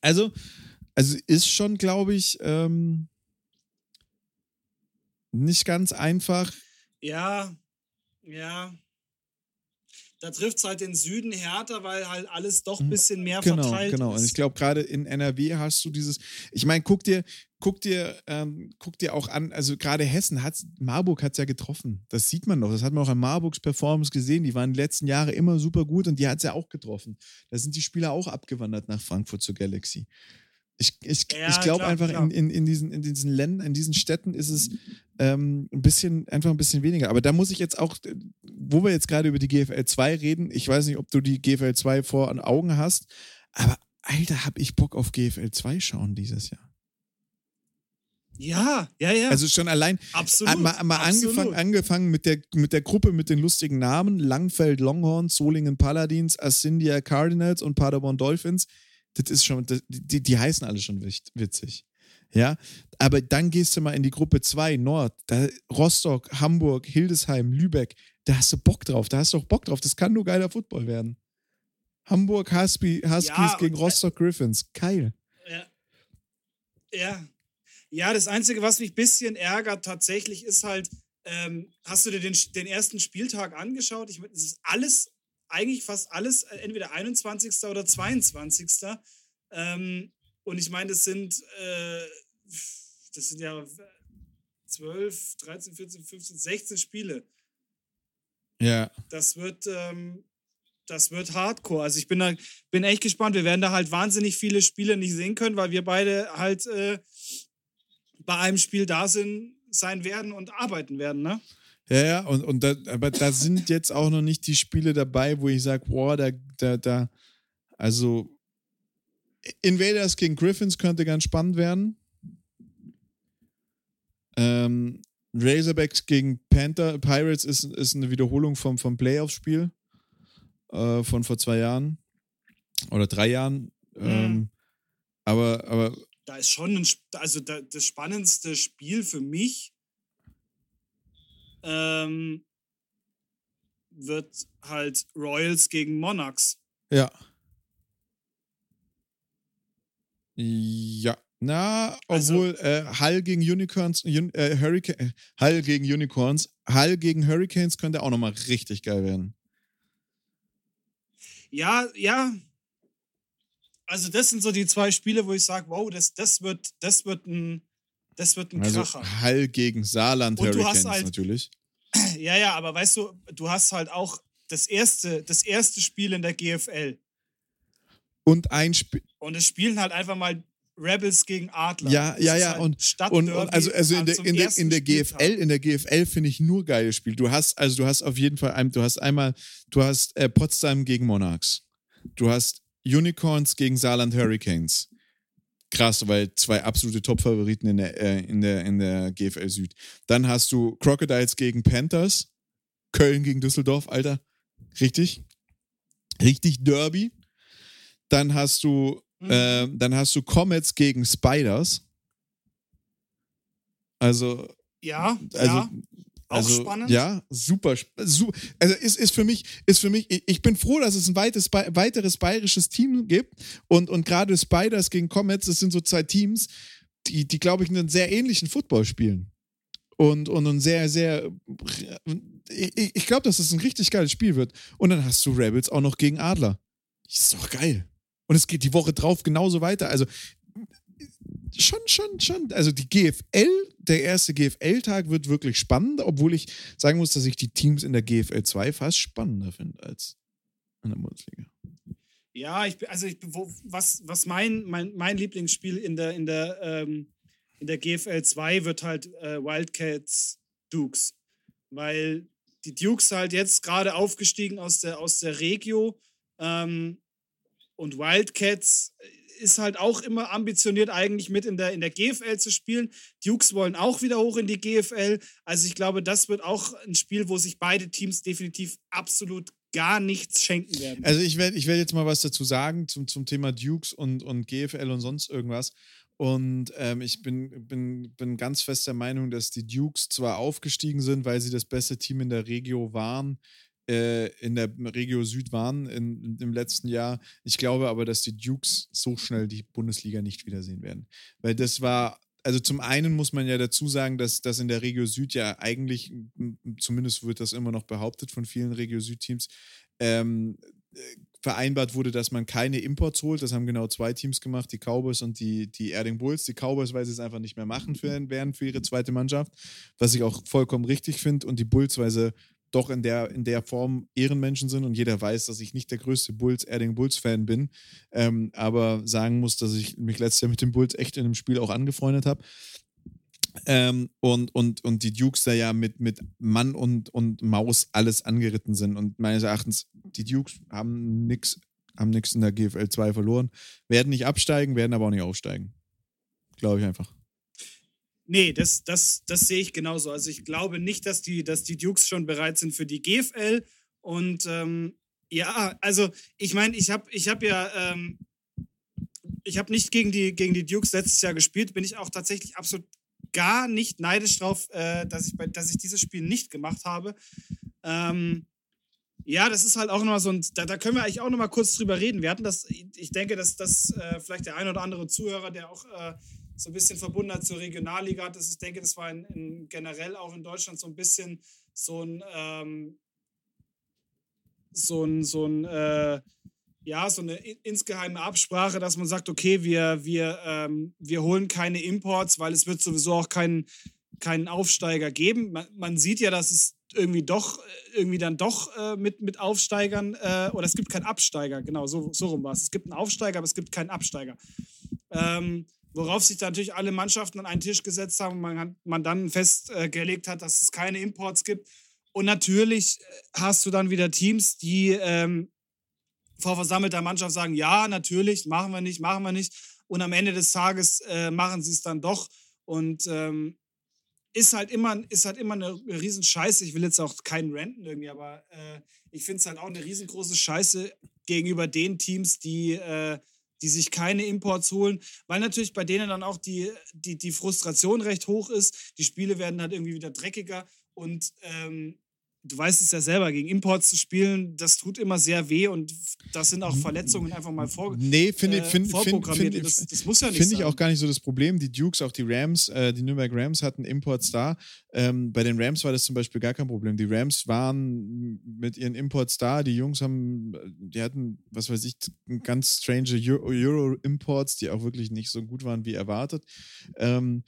Also, also ist schon, glaube ich, ähm, nicht ganz einfach. Ja, ja. Da trifft es halt den Süden härter, weil halt alles doch ein bisschen mehr genau, verteilt genau. ist. Und ich glaube, gerade in NRW hast du dieses, ich meine, guck dir, guck dir, ähm, guck dir auch an, also gerade Hessen hat, Marburg hat es ja getroffen. Das sieht man doch. Das hat man auch an Marburgs Performance gesehen. Die waren die letzten Jahre immer super gut und die hat es ja auch getroffen. Da sind die Spieler auch abgewandert nach Frankfurt zur Galaxy. Ich, ich, Ja, ich glaube einfach, klar. In, in, in, diesen, in diesen Ländern, in diesen Städten ist es ähm, ein bisschen, einfach ein bisschen weniger. Aber da muss ich jetzt auch, äh, wo wir jetzt gerade über die GFL 2 reden, ich weiß nicht, ob du die GFL 2 vor den Augen hast, aber Alter, hab ich Bock auf GFL 2 schauen dieses Jahr. Ja, ja, ja. Also schon allein, absolut. Ah, mal, mal absolut. angefangen, angefangen mit der, mit der Gruppe mit den lustigen Namen: Langfeld Longhorns, Solingen Paladins, Ascindia Cardinals und Paderborn Dolphins. Das ist schon, das, die, die heißen alle schon witzig. Ja, aber dann gehst du mal in die Gruppe 2, Nord, da, Rostock, Hamburg, Hildesheim, Lübeck. Da hast du Bock drauf, da hast du auch Bock drauf. Das kann nur geiler Football werden. Hamburg Husky, Huskies Ja, gegen und- Rostock Griffins. Geil. Ja. ja. Ja, das Einzige, was mich ein bisschen ärgert tatsächlich, ist halt, ähm, hast du dir den, den ersten Spieltag angeschaut? Ich meine, es ist alles, eigentlich fast alles, äh, entweder 21. oder 22. Ähm, und ich meine, das sind, äh, das sind ja 12, 13, 14, 15, 16 Spiele. Ja. Das wird, ähm, das wird hardcore. Also ich bin da, bin echt gespannt. Wir werden da halt wahnsinnig viele Spiele nicht sehen können, weil wir beide halt äh, bei einem Spiel da sind, sein werden und arbeiten werden, ne? Ja, ja, und, und da, aber da sind jetzt auch noch nicht die Spiele dabei, wo ich sage, boah, da, da, da, also Invaders gegen Griffins könnte ganz spannend werden. Ähm, Razorbacks gegen Panther, Pirates ist, ist eine Wiederholung vom, vom Playoff-Spiel äh, von vor zwei Jahren oder drei Jahren. Ähm, aber, aber Da ist schon ein, also da, das spannendste Spiel für mich ähm, wird halt Royals gegen Monarchs. Ja. Ja. Na, Also- obwohl äh, Hull gegen Unicorns, Un äh, Hurricane, äh, Hull gegen Unicorns, Hull gegen Hurricanes könnte auch nochmal richtig geil werden. Ja, ja. Also das sind so die zwei Spiele, wo ich sage, wow, das, das, wird, das, wird ein, das wird ein Also Kracher. Hull gegen Saarland Und Hurricanes halt- natürlich. Ja, ja, aber weißt du, du hast halt auch das erste, das erste Spiel in der GFL. Und ein Spiel. Und es spielen halt einfach mal Rebels gegen Adler. Ja, Das ja, ja, halt und- Und, und also, also in der, in der, in der. GFL, in der GFL finde ich nur geile Spiele. Du hast, also du hast auf jeden Fall, ein, du hast einmal, du hast äh, Potsdam gegen Monarchs. Du hast Unicorns gegen Saarland Hurricanes. Krass, weil zwei absolute Top-Favoriten in der, äh, in, der, in der GFL Süd. Dann hast du Crocodiles gegen Panthers. Köln gegen Düsseldorf, Alter. Richtig. Richtig Derby. Dann hast du, äh, dann hast du Comets gegen Spiders. Also, Ja, also, ja. Auch also, spannend. Ja, super. su- Also ist, ist für mich, ist für mich, ich- bin froh, dass es ein weites, weiteres bayerisches Team gibt. Und, und gerade Spiders gegen Comets, das sind so zwei Teams, die, die glaube ich, einen sehr ähnlichen Football spielen. Und, und ein sehr, sehr. Ich, ich glaube, dass es ein richtig geiles Spiel wird. Und dann hast du Rebels auch noch gegen Adler. Ist doch geil. Und es geht die Woche drauf genauso weiter. Also schon, schon, schon. Also die GFL, der erste GFL-Tag wird wirklich spannend, obwohl ich sagen muss, dass ich die Teams in der GFL 2 fast spannender finde als in der Bundesliga. Ja, ich, also ich, wo, was, was mein, mein, mein Lieblingsspiel in der, in der, ähm, in der GFL 2 wird halt äh, Wildcats Dukes. Weil die Dukes halt jetzt gerade aufgestiegen aus der, aus der Regio ähm, und Wildcats ist halt auch immer ambitioniert, eigentlich mit in der, in der GFL zu spielen. Dukes wollen auch wieder hoch in die GFL. Also ich glaube, das wird auch ein Spiel, wo sich beide Teams definitiv absolut gar nichts schenken werden. Also ich werde ich werd jetzt mal was dazu sagen zum, zum Thema Dukes und, und GFL und sonst irgendwas. Und ähm, ich bin, bin, bin ganz fest der Meinung, dass die Dukes zwar aufgestiegen sind, weil sie das beste Team in der Regio waren, äh, in der Regio Süd waren in, in, im letzten Jahr. Ich glaube aber, dass die Dukes so schnell die Bundesliga nicht wiedersehen werden. Weil das war, also zum einen muss man ja dazu sagen, dass das in der Regio Süd ja eigentlich, zumindest wird das immer noch behauptet von vielen Regio Süd-Teams, ähm, vereinbart wurde, dass man keine Imports holt. Das haben genau zwei Teams gemacht, die Cowboys und die, die Erding Bulls. Die Cowboys, weil sie es einfach nicht mehr machen für, werden für ihre zweite Mannschaft, was ich auch vollkommen richtig finde. Und die Bulls, weil sie doch in der, in der Form Ehrenmenschen sind und jeder weiß, dass ich nicht der größte Bulls, Erding Bulls-Fan bin, ähm, aber sagen muss, dass ich mich letztes Jahr mit den Bulls echt in einem Spiel auch angefreundet habe. Ähm, und, und, und die Dukes da ja mit, mit Mann und, und Maus alles angeritten sind. Und meines Erachtens, die Dukes haben nichts haben nix in der GFL 2 verloren, werden nicht absteigen, werden aber auch nicht aufsteigen. Glaube ich einfach. Nee, das, das, das sehe ich genauso. Also ich glaube nicht, dass die, dass die Dukes schon bereit sind für die GFL. Und ähm, ja, also ich meine, ich habe ich hab ja, ähm, ich habe nicht gegen die, gegen die Dukes letztes Jahr gespielt, bin ich auch tatsächlich absolut gar nicht neidisch drauf, äh, dass, ich bei, dass ich dieses Spiel nicht gemacht habe. Ähm, ja, das ist halt auch nochmal so ein, da, da, können wir eigentlich auch nochmal kurz drüber reden. Wir hatten das, ich denke, dass das äh, vielleicht der ein oder andere Zuhörer, der auch äh, so ein bisschen verbunden hat zur Regionalliga das, ich denke, das war in, in generell auch in Deutschland so ein bisschen so ein, ähm, so ein, so ein, äh, ja, so eine insgeheime Absprache, dass man sagt, okay, wir, wir, ähm, wir holen keine Imports, weil es wird sowieso auch keinen, keinen Aufsteiger geben. Man, man sieht ja, dass es irgendwie doch, irgendwie dann doch äh, mit, mit Aufsteigern, äh, oder es gibt keinen Absteiger, genau, so, so rum war es. Es gibt einen Aufsteiger, aber es gibt keinen Absteiger. Ähm, worauf sich dann natürlich alle Mannschaften an einen Tisch gesetzt haben und man, man dann festgelegt hat, dass es keine Imports gibt. Und natürlich äh, hast du dann wieder Teams, die ähm, vor versammelter Mannschaft sagen, ja, natürlich, machen wir nicht, machen wir nicht. Und am Ende des Tages äh, machen sie es dann doch. Und ähm, ist halt immer, ist halt immer eine Riesenscheiße. Ich will jetzt auch keinen renten irgendwie, aber äh, ich finde es halt auch eine riesengroße Scheiße gegenüber den Teams, die, äh, die sich keine Imports holen, weil natürlich bei denen dann auch die, die, die Frustration recht hoch ist. Die Spiele werden halt irgendwie wieder dreckiger und ähm, du weißt es ja selber, gegen Imports zu spielen, das tut immer sehr weh und das sind auch Verletzungen einfach mal vor, nee, finde, äh, find, vorprogrammiert. Find, das, das, muss ja nicht Finde ich auch gar nicht so das Problem. Die Dukes, auch die Rams, äh, die Nürnberg Rams hatten Imports da. Ähm, bei den Rams war das zum Beispiel gar kein Problem. Die Rams waren mit ihren Imports da. Die Jungs haben, die hatten, was weiß ich, ganz strange Euro-Imports, die auch wirklich nicht so gut waren wie erwartet. Ähm,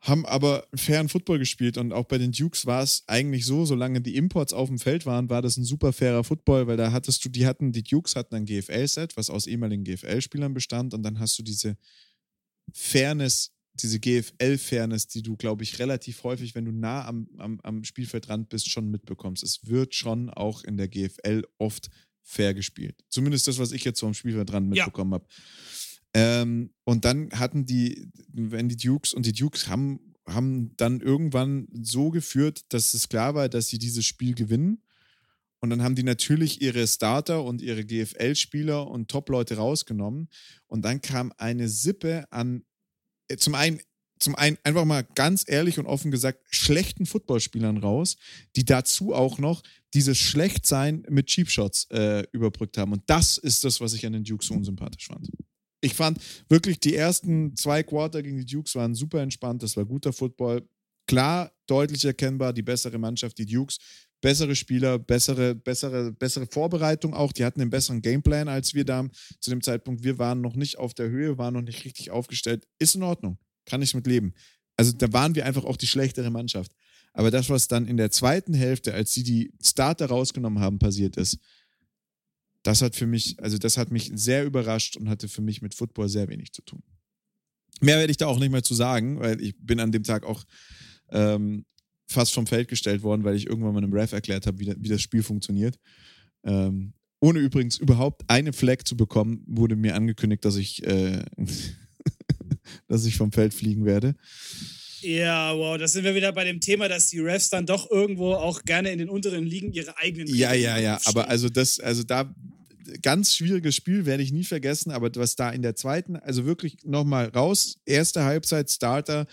haben aber fairen Football gespielt und auch bei den Dukes war es eigentlich so, solange die Imports auf dem Feld waren, war das ein super fairer Football, weil da hattest du, die hatten, die Dukes hatten ein GFL-Set, was aus ehemaligen GFL-Spielern bestand und dann hast du diese Fairness, diese GFL-Fairness, die du, glaube ich, relativ häufig, wenn du nah am, am, am Spielfeldrand bist, schon mitbekommst. Es wird schon auch in der GFL oft fair gespielt. Zumindest das, was ich jetzt so am Spielfeldrand mitbekommen ja. habe. Ähm, und dann hatten die, wenn die Dukes und die Dukes haben, haben dann irgendwann so geführt, dass es klar war, dass sie dieses Spiel gewinnen. Und dann haben die natürlich ihre Starter und ihre GFL-Spieler und Top-Leute rausgenommen. Und dann kam eine Sippe an, äh, zum einen, zum einen einfach mal ganz ehrlich und offen gesagt, schlechten Footballspielern raus, die dazu auch noch dieses Schlechtsein mit Cheap Shots äh, überbrückt haben. Und das ist das, was ich an den Dukes so unsympathisch fand ich fand wirklich die ersten zwei Quarter gegen die Dukes waren super entspannt. Das war guter Football. Klar, deutlich erkennbar, die bessere Mannschaft, die Dukes. Bessere Spieler, bessere, bessere, bessere Vorbereitung auch. Die hatten einen besseren Gameplan als wir da zu dem Zeitpunkt. Wir waren noch nicht auf der Höhe, waren noch nicht richtig aufgestellt. Ist in Ordnung. Kann ich mit leben. Also da waren wir einfach auch die schlechtere Mannschaft. Aber das, was dann in der zweiten Hälfte, als sie die Starter rausgenommen haben, passiert ist, das hat für mich, also das hat mich sehr überrascht und hatte für mich mit Football sehr wenig zu tun. Mehr werde ich da auch nicht mehr zu sagen, weil ich bin an dem Tag auch ähm, fast vom Feld gestellt worden, weil ich irgendwann mal einem Ref erklärt habe, wie, wie das Spiel funktioniert. Ähm, ohne übrigens überhaupt eine Flag zu bekommen, wurde mir angekündigt, dass ich, äh, dass ich vom Feld fliegen werde. Ja, wow, da sind wir wieder bei dem Thema, dass die Refs dann doch irgendwo auch gerne in den unteren Ligen ihre eigenen. Ja, ja, ja, aber also das, also da ganz schwieriges Spiel, werde ich nie vergessen, aber was da in der zweiten, also wirklich nochmal raus, erste Halbzeit, Starter,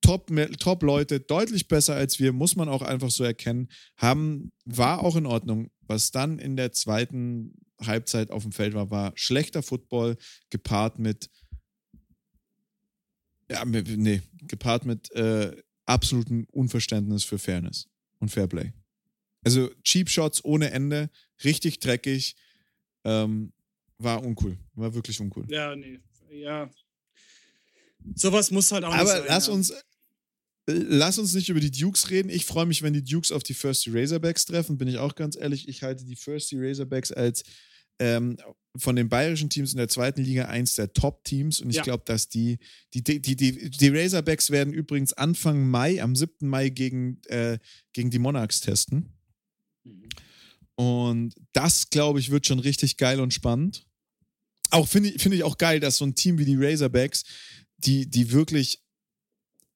Top, Top Leute, deutlich besser als wir, muss man auch einfach so erkennen, haben, war auch in Ordnung. Was dann in der zweiten Halbzeit auf dem Feld war, war schlechter Football gepaart mit Ja, nee, gepaart mit äh, absolutem Unverständnis für Fairness und Fairplay. Also Cheap Shots ohne Ende, richtig dreckig, ähm, war uncool, war wirklich uncool. Ja, nee, ja. Sowas muss halt auch Aber nicht sein. lass ja. uns, lass uns nicht über die Dukes reden. Ich freue mich, wenn die Dukes auf die Thirsty Razorbacks treffen, bin ich auch ganz ehrlich. Ich halte die Thirsty Razorbacks als ähm, von den bayerischen Teams in der zweiten Liga eins der Top-Teams und ich Ja. glaube, dass die die, die, die, die, Razorbacks werden übrigens Anfang Mai, am 7. Mai gegen, äh, gegen die Monarchs testen. Mhm. Und das, glaube ich, wird schon richtig geil und spannend. Auch finde ich, finde ich auch geil, dass so ein Team wie die Razorbacks, die, die wirklich,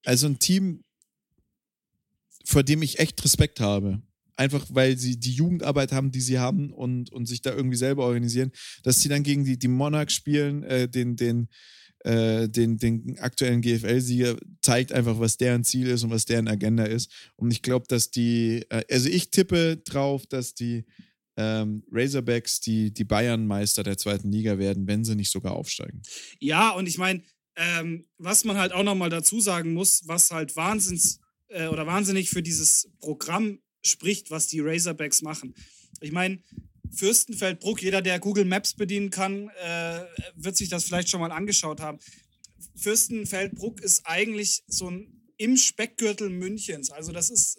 also ein Team, vor dem ich echt Respekt habe. Einfach weil sie die Jugendarbeit haben, die sie haben und, und sich da irgendwie selber organisieren, dass sie dann gegen die, die Monarchs spielen, äh, den, den, äh, den, den aktuellen GFL-Sieger, zeigt einfach, was deren Ziel ist und was deren Agenda ist. Und ich glaube, dass die, äh, also ich tippe drauf, dass die ähm, Razorbacks die, die Bayern-Meister der zweiten Liga werden, wenn sie nicht sogar aufsteigen. Ja, und ich meine, ähm, was man halt auch nochmal dazu sagen muss, was halt wahnsinns äh, oder wahnsinnig für dieses Programm spricht, was die Razorbacks machen. Ich meine, Fürstenfeldbruck, jeder, der Google Maps bedienen kann, äh, wird sich das vielleicht schon mal angeschaut haben. Fürstenfeldbruck ist eigentlich so ein im Speckgürtel Münchens. Also das ist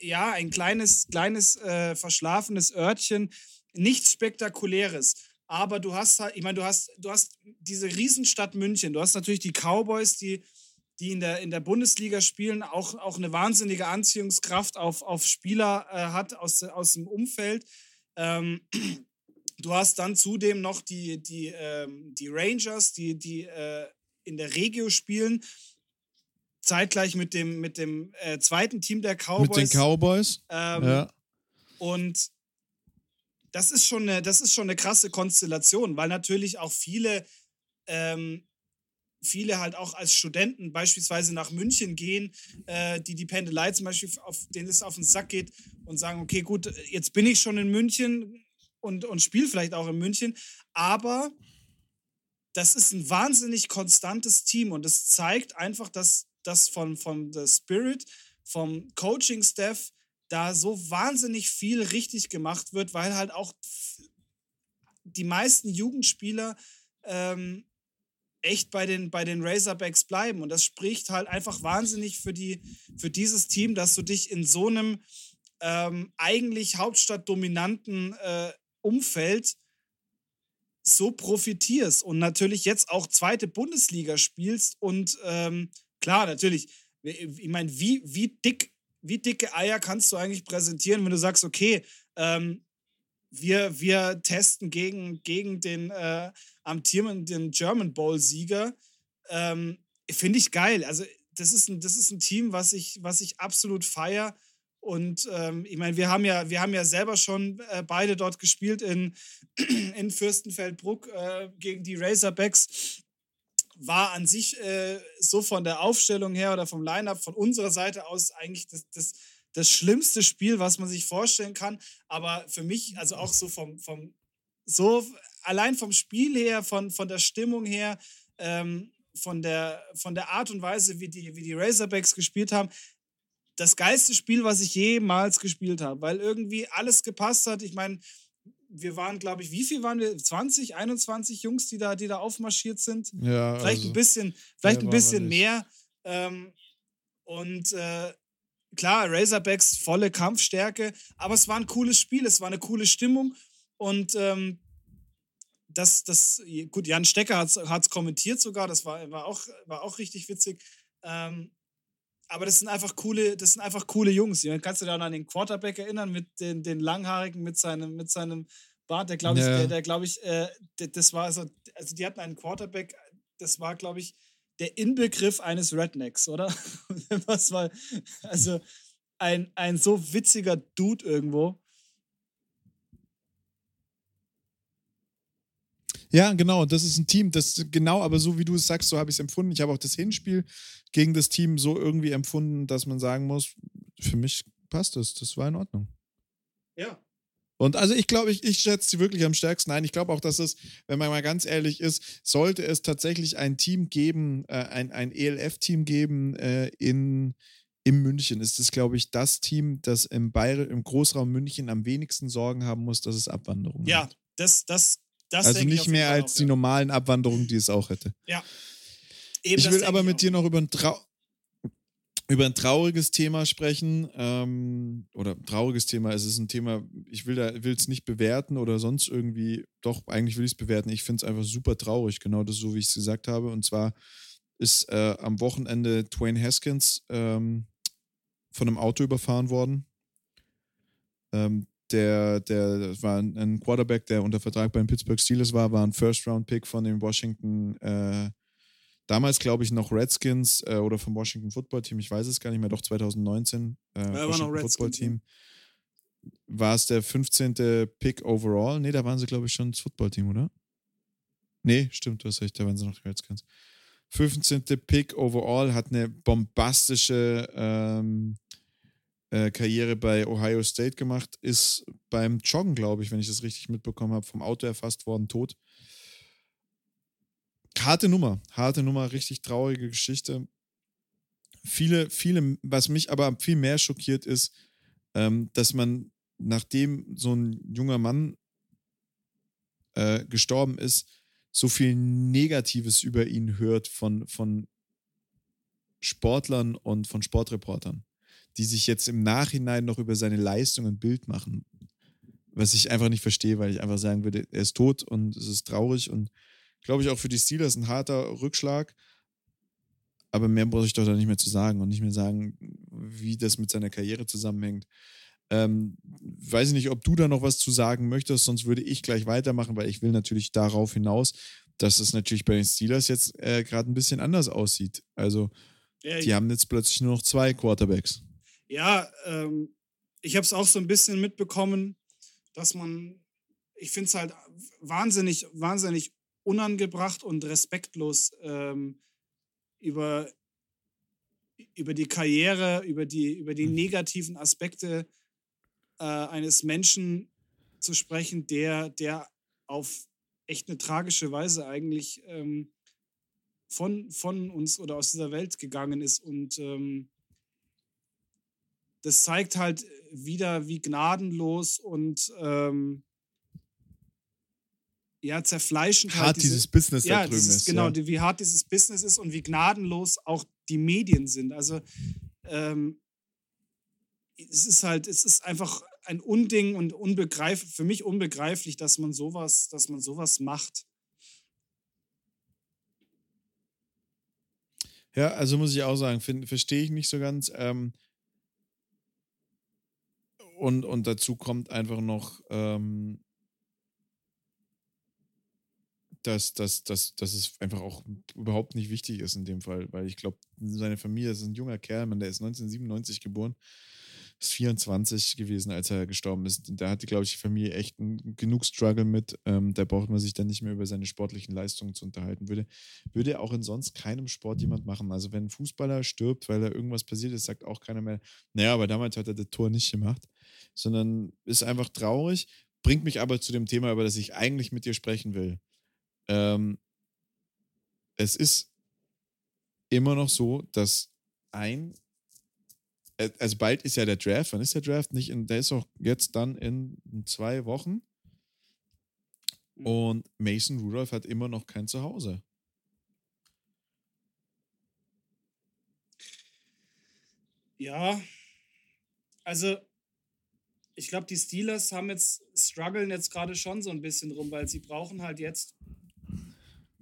ja ein kleines, kleines äh, verschlafenes Örtchen, nichts Spektakuläres. Aber du hast ich meine, du hast, du hast diese Riesenstadt München. Du hast natürlich die Cowboys, die, die in der, in der Bundesliga spielen, auch, auch eine wahnsinnige Anziehungskraft auf, auf Spieler äh, hat aus, aus dem Umfeld. Ähm, du hast dann zudem noch die, die, ähm, die Rangers, die, die äh, in der Regio spielen. Zeitgleich mit dem, mit dem äh, zweiten Team der Cowboys. Mit den Cowboys? Ähm, ja. Und das ist schon eine, das ist schon eine krasse Konstellation, weil natürlich auch viele, ähm, viele halt auch als Studenten beispielsweise nach München gehen, äh, die die Pendelei zum Beispiel, auf denen es auf den Sack geht und sagen, okay, gut, jetzt bin ich schon in München und, und spiele vielleicht auch in München, aber das ist ein wahnsinnig konstantes Team und es zeigt einfach, dass das von, von der Spirit, vom Coaching-Staff, da so wahnsinnig viel richtig gemacht wird, weil halt auch die meisten Jugendspieler ähm, echt bei den, bei den Razorbacks bleiben. Und das spricht halt einfach wahnsinnig für, die, für dieses Team, dass du dich in so einem ähm, eigentlich hauptstadtdominanten äh, Umfeld so profitierst und natürlich jetzt auch zweite Bundesliga spielst und ähm, klar, natürlich, ich meine, wie, wie dick wie dicke Eier kannst du eigentlich präsentieren, wenn du sagst, okay, ähm, wir, wir testen gegen, gegen den äh, amtierenden German Bowl-Sieger. Ähm, Finde ich geil. Also, das ist ein, das ist ein Team, was ich, was ich absolut feier. Und ähm, ich meine, wir haben ja, wir haben ja selber schon äh, beide dort gespielt in, in Fürstenfeldbruck äh, gegen die Razorbacks war an sich äh, so von der Aufstellung her oder vom Line-Up von unserer Seite aus eigentlich das, das, das schlimmste Spiel, was man sich vorstellen kann. Aber für mich, also auch so vom, vom so allein vom Spiel her, von, von der Stimmung her, ähm, von, der, von der Art und Weise, wie die, wie die Razorbacks gespielt haben, das geilste Spiel, was ich jemals gespielt habe, weil irgendwie alles gepasst hat. Ich meine, wir waren, glaube ich, wie viel waren wir? 20, 21 Jungs, die da, die da aufmarschiert sind. Ja, vielleicht also, ein bisschen, vielleicht ein bisschen mehr. Ähm, und äh, klar, Razorbacks volle Kampfstärke, aber es war ein cooles Spiel, es war eine coole Stimmung und ähm, das, das, gut, Jan Stecker hat es kommentiert sogar, das war, war, auch, war auch richtig witzig. Ähm, aber das sind einfach coole, das sind einfach coole Jungs. Kannst du noch an den Quarterback erinnern mit den, den Langhaarigen, mit seinem, mit seinem Bart, der glaube ich, Ja. der, der glaube ich, äh, das war so, also die hatten einen Quarterback, das war, glaube ich, der Inbegriff eines Rednecks, oder? Was war, also ein, ein so witziger Dude irgendwo. Ja, genau. Das ist ein Team, das genau, aber so wie du es sagst, so habe ich es empfunden. Ich habe auch das Hinspiel gegen das Team so irgendwie empfunden, dass man sagen muss, für mich passt das. Das war in Ordnung. Ja. Und also ich glaube, ich, ich schätze sie wirklich am stärksten ein. Ich glaube auch, dass es, wenn man mal ganz ehrlich ist, sollte es tatsächlich ein Team geben, äh, ein, ein ELF-Team geben äh, in, in München, ist es, glaube ich, das Team, das im, Bayern, im Großraum München am wenigsten Sorgen haben muss, dass es Abwanderung Ja, hat. das, das, das Also nicht mehr als auch, die ja. normalen Abwanderungen, die es auch hätte. Ja. Eben, ich will aber mit dir noch über ein, Trau über ein trauriges Thema sprechen. Ähm, oder trauriges Thema, es ist ein Thema, ich will es nicht bewerten oder sonst irgendwie, doch, eigentlich will ich es bewerten. Ich finde es einfach super traurig, genau das so, wie ich es gesagt habe. Und zwar ist äh, am Wochenende Twain Haskins ähm, von einem Auto überfahren worden. Ähm, der, der war ein ein Quarterback, der unter Vertrag bei den Pittsburgh Steelers war, war ein First-Round-Pick von den Washington, äh, damals glaube ich noch Redskins äh, oder vom Washington Football Team, ich weiß es gar nicht mehr, doch 2019, äh, war noch Washington Redskins, Football Team. War es der 15. Pick overall? Nee, da waren sie, glaube ich, schon das Football-Team, oder? Nee, stimmt, du hast recht, da waren sie noch Redskins. 15. Pick overall, hat eine bombastische ähm, äh, Karriere bei Ohio State gemacht, ist beim Joggen, glaube ich, wenn ich das richtig mitbekommen habe, vom Auto erfasst worden, tot. Harte Nummer, harte Nummer, richtig traurige Geschichte. Viele, viele, was mich aber viel mehr schockiert ist, ähm, dass man, nachdem so ein junger Mann äh, gestorben ist, so viel Negatives über ihn hört von, von Sportlern und von Sportreportern, die sich jetzt im Nachhinein noch über seine Leistung ein Bild machen. Was ich einfach nicht verstehe, weil ich einfach sagen würde, er ist tot und es ist traurig und glaube ich auch für die Steelers ein harter Rückschlag. Aber mehr brauche ich doch da nicht mehr zu sagen und nicht mehr sagen, wie das mit seiner Karriere zusammenhängt. Ähm, weiß ich nicht, ob du da noch was zu sagen möchtest, sonst würde ich gleich weitermachen, weil ich will natürlich darauf hinaus, dass es natürlich bei den Steelers jetzt äh, gerade ein bisschen anders aussieht. Also, Ja, die haben jetzt plötzlich nur noch zwei Quarterbacks. Ja, ähm, ich habe es auch so ein bisschen mitbekommen, dass man, ich finde es halt wahnsinnig, wahnsinnig unangebracht und respektlos ähm, über, über die Karriere, über die, über die negativen Aspekte äh, eines Menschen zu sprechen, der, der auf echt eine tragische Weise eigentlich ähm, von, von uns oder aus dieser Welt gegangen ist. Und ähm, das zeigt halt wieder, wie gnadenlos und ähm, ja, zerfleischend halt Hart diese- dieses Business ja, da drüben dieses, ist. genau, ja. die, wie hart dieses Business ist und wie gnadenlos auch die Medien sind. Also ähm, es ist halt, es ist einfach ein Unding und unbegreif, für mich unbegreiflich, dass man sowas, dass man sowas macht. Ja, also muss ich auch sagen, verstehe ich nicht so ganz. Ähm, und, und dazu kommt einfach noch, ähm, dass, dass, dass, dass es einfach auch überhaupt nicht wichtig ist in dem Fall, weil ich glaube, seine Familie ist ein junger Kerl, man, der ist 1997 geboren, ist 24 gewesen, als er gestorben ist. Da hatte, glaube ich, die Familie echt einen, genug Struggle mit. Ähm, da braucht man sich dann nicht mehr über seine sportlichen Leistungen zu unterhalten. Würde, würde auch in sonst keinem Sport jemand machen. Also wenn ein Fußballer stirbt, weil da irgendwas passiert ist, sagt auch keiner mehr, naja, aber damals hat er das Tor nicht gemacht, sondern ist einfach traurig, bringt mich aber zu dem Thema, über das ich eigentlich mit dir sprechen will. Ähm, es ist immer noch so, dass ein, äh, also bald ist ja der Draft, wann ist der Draft? Nicht in, der ist auch jetzt dann in, zwei Wochen. Und Mason Rudolph hat immer noch kein Zuhause. Ja, also ich glaube, die Steelers haben jetzt, strugglen jetzt gerade schon so ein bisschen rum, weil sie brauchen halt jetzt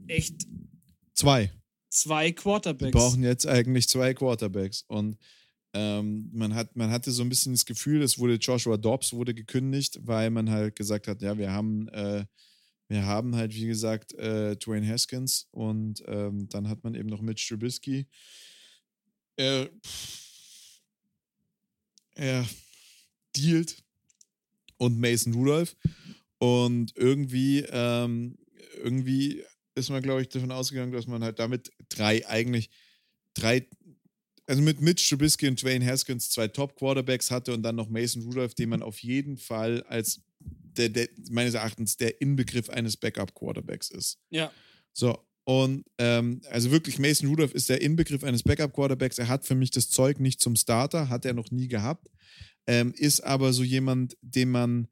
echt Zwei. zwei Wir Quarterbacks. brauchen jetzt eigentlich zwei Quarterbacks. Und ähm, man, hat, man hatte so ein bisschen das Gefühl, es wurde Joshua Dobbs wurde gekündigt, weil man halt gesagt hat, ja, wir haben, äh, wir haben halt, wie gesagt, äh, Dwayne Haskins und ähm, dann hat man eben noch Mitch Trubisky. Er, er dealt und Mason Rudolph. Und irgendwie, ähm, irgendwie ist man, glaube ich, davon ausgegangen, dass man halt damit drei eigentlich drei also mit Mitch Trubisky und Dwayne Haskins zwei Top-Quarterbacks hatte und dann noch Mason Rudolph, den man auf jeden Fall als der, der meines Erachtens der Inbegriff eines Backup-Quarterbacks ist. Ja. So, und ähm, also wirklich, Mason Rudolph ist der Inbegriff eines Backup-Quarterbacks. Er hat für mich das Zeug nicht zum Starter, hat er noch nie gehabt. Ähm, ist aber so jemand, den man,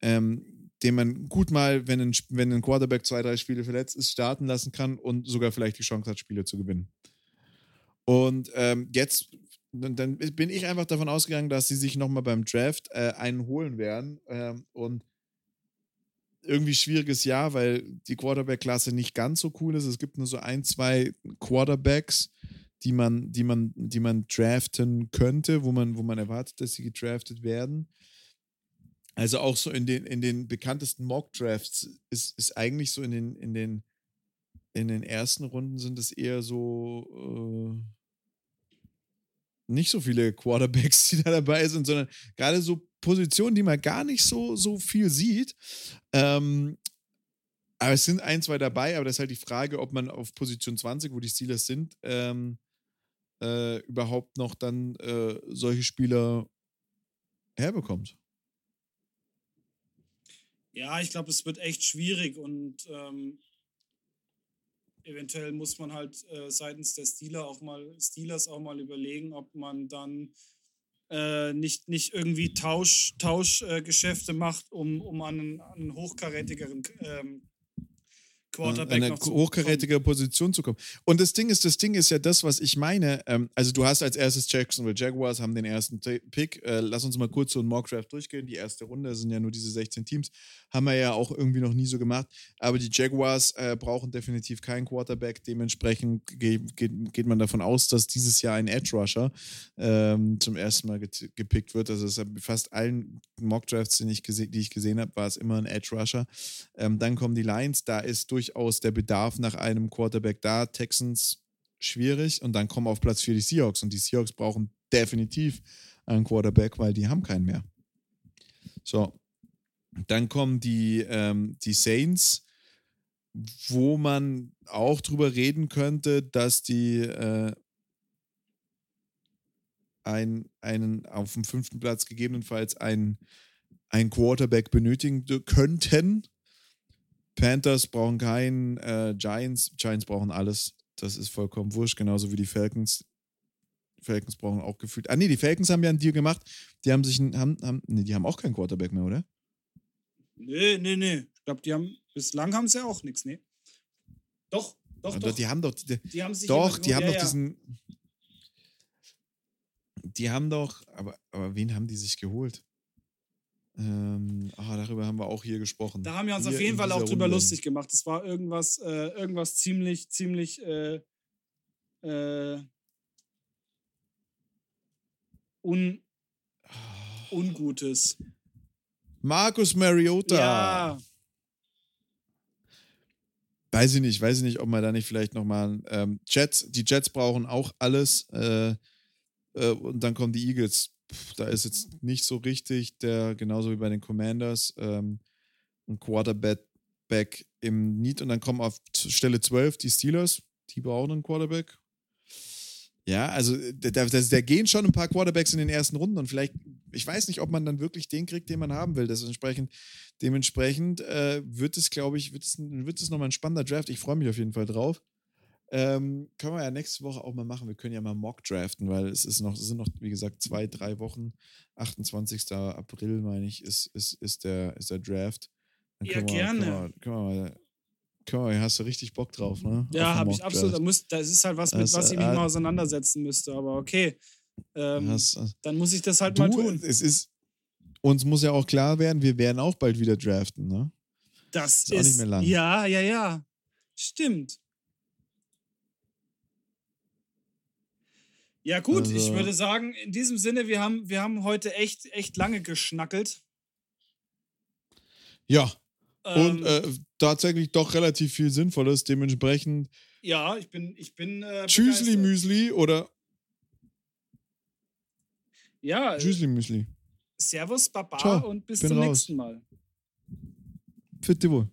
ähm, den man gut mal, wenn ein, wenn ein Quarterback zwei, drei Spiele verletzt ist, starten lassen kann und sogar vielleicht die Chance hat, Spiele zu gewinnen. Und ähm, jetzt, dann bin ich einfach davon ausgegangen, dass sie sich nochmal beim Draft äh, einen holen werden. Ähm, und irgendwie schwieriges Jahr, weil die Quarterback-Klasse nicht ganz so cool ist. Es gibt nur so ein, zwei Quarterbacks, die man, die man, die man draften könnte, wo man, wo man erwartet, dass sie gedraftet werden. Also auch so in den, in den bekanntesten Mock-Drafts ist, ist eigentlich so in den, in den, in den ersten Runden sind es eher so äh, nicht so viele Quarterbacks, die da dabei sind, sondern gerade so Positionen, die man gar nicht so, so viel sieht. Ähm, aber es sind ein, zwei dabei, aber das ist halt die Frage, ob man auf Position 20, wo die Steelers sind, ähm, äh, überhaupt noch dann äh, solche Spieler herbekommt. Ja, ich glaube, es wird echt schwierig und ähm, eventuell muss man halt äh, seitens der Steelers auch mal Steelers auch mal überlegen, ob man dann äh, nicht, nicht irgendwie Tausch, Tauschgeschäfte äh, macht, um, um an einen, an einen hochkarätigeren ähm, Quarterback eine hochkarätige Position zu kommen. Und das Ding ist, das Ding ist ja das, was ich meine. Ähm, also du hast als erstes Jacksonville Jaguars haben den ersten Pick. Äh, lass uns mal kurz so einen Mockdraft durchgehen. Die erste Runde sind ja nur diese 16 Teams. Haben wir ja auch irgendwie noch nie so gemacht. Aber die Jaguars äh, brauchen definitiv keinen Quarterback. Dementsprechend geht, geht, geht, man davon aus, dass dieses Jahr ein Edge Rusher ähm, zum ersten Mal gepickt wird. Also es fast allen Mockdrafts, die ich, die ich gesehen habe, war es immer ein Edge Rusher. Ähm, dann kommen die Lions. Da ist durch durchaus der Bedarf nach einem Quarterback da. Texans schwierig und dann kommen auf Platz 4 die Seahawks und die Seahawks brauchen definitiv einen Quarterback, weil die haben keinen mehr. So, dann kommen die, ähm, die Saints, wo man auch drüber reden könnte, dass die äh, ein, einen auf dem fünften Platz gegebenenfalls einen, einen Quarterback benötigen könnten. Panthers brauchen keinen, äh, Giants, Giants brauchen alles. Das ist vollkommen wurscht, genauso wie die Falcons. Falcons brauchen auch gefühlt. Ah, nee, die Falcons haben ja einen Deal gemacht. Die haben sich, haben, haben, nee, die haben auch keinen Quarterback mehr, oder? Nee, nee, nee. Ich glaube, die haben, bislang haben sie ja auch nichts, nee. Doch, doch, ja, doch. Die haben doch, die, die haben sich doch, die haben ja, doch diesen, die haben doch, aber, aber wen haben die sich geholt? Ähm, ah, darüber haben wir auch hier gesprochen. Da haben wir uns hier auf jeden Fall auch drüber Runde. lustig gemacht. Es war irgendwas, äh, irgendwas ziemlich, ziemlich äh, äh, un, Ungutes. Markus Mariota. Ja. Weiß ich nicht, weiß ich nicht, ob man da nicht vielleicht nochmal ähm, Jets, die Jets brauchen auch alles äh, äh, und dann kommen die Eagles da ist jetzt nicht so richtig der, genauso wie bei den Commanders, ähm, ein Quarterback im Need und dann kommen auf Stelle 12 die Steelers, die brauchen einen Quarterback. Ja, also da, da, da gehen schon ein paar Quarterbacks in den ersten Runden und vielleicht, ich weiß nicht, ob man dann wirklich den kriegt, den man haben will. Das entsprechend, dementsprechend äh, wird es, glaube ich, wird es, wird es nochmal ein spannender Draft. Ich freue mich auf jeden Fall drauf. Ähm, können wir ja nächste Woche auch mal machen. Wir können ja mal Mock draften, weil es ist noch, es sind noch, wie gesagt, zwei, drei Wochen. 28. April, meine ich, ist, ist, ist, der, ist der Draft. Dann ja, gerne. Können wir, können wir mal, können wir, hast du richtig Bock drauf, ne? Ja, habe ich absolut. Da muss, das ist halt was, mit das, was ich mich äh, mal auseinandersetzen müsste, aber okay. Ähm, das, dann muss ich das halt du, mal tun. Es ist, uns muss ja auch klar werden, wir werden auch bald wieder draften, ne? Das ist, ist auch nicht mehr lang. Ja, ja, ja. Stimmt. Ja, gut, also, ich würde sagen, in diesem Sinne, wir haben, wir haben heute echt, echt lange geschnackelt. Ja. Ähm, und äh, tatsächlich doch relativ viel Sinnvolles, dementsprechend. Ja, ich bin. Ich bin äh, Tschüssli Müsli oder. Ja. Äh, Tschüssli Müsli. Servus, Baba Ciao, und bis zum raus. nächsten Mal. Bitte wohl.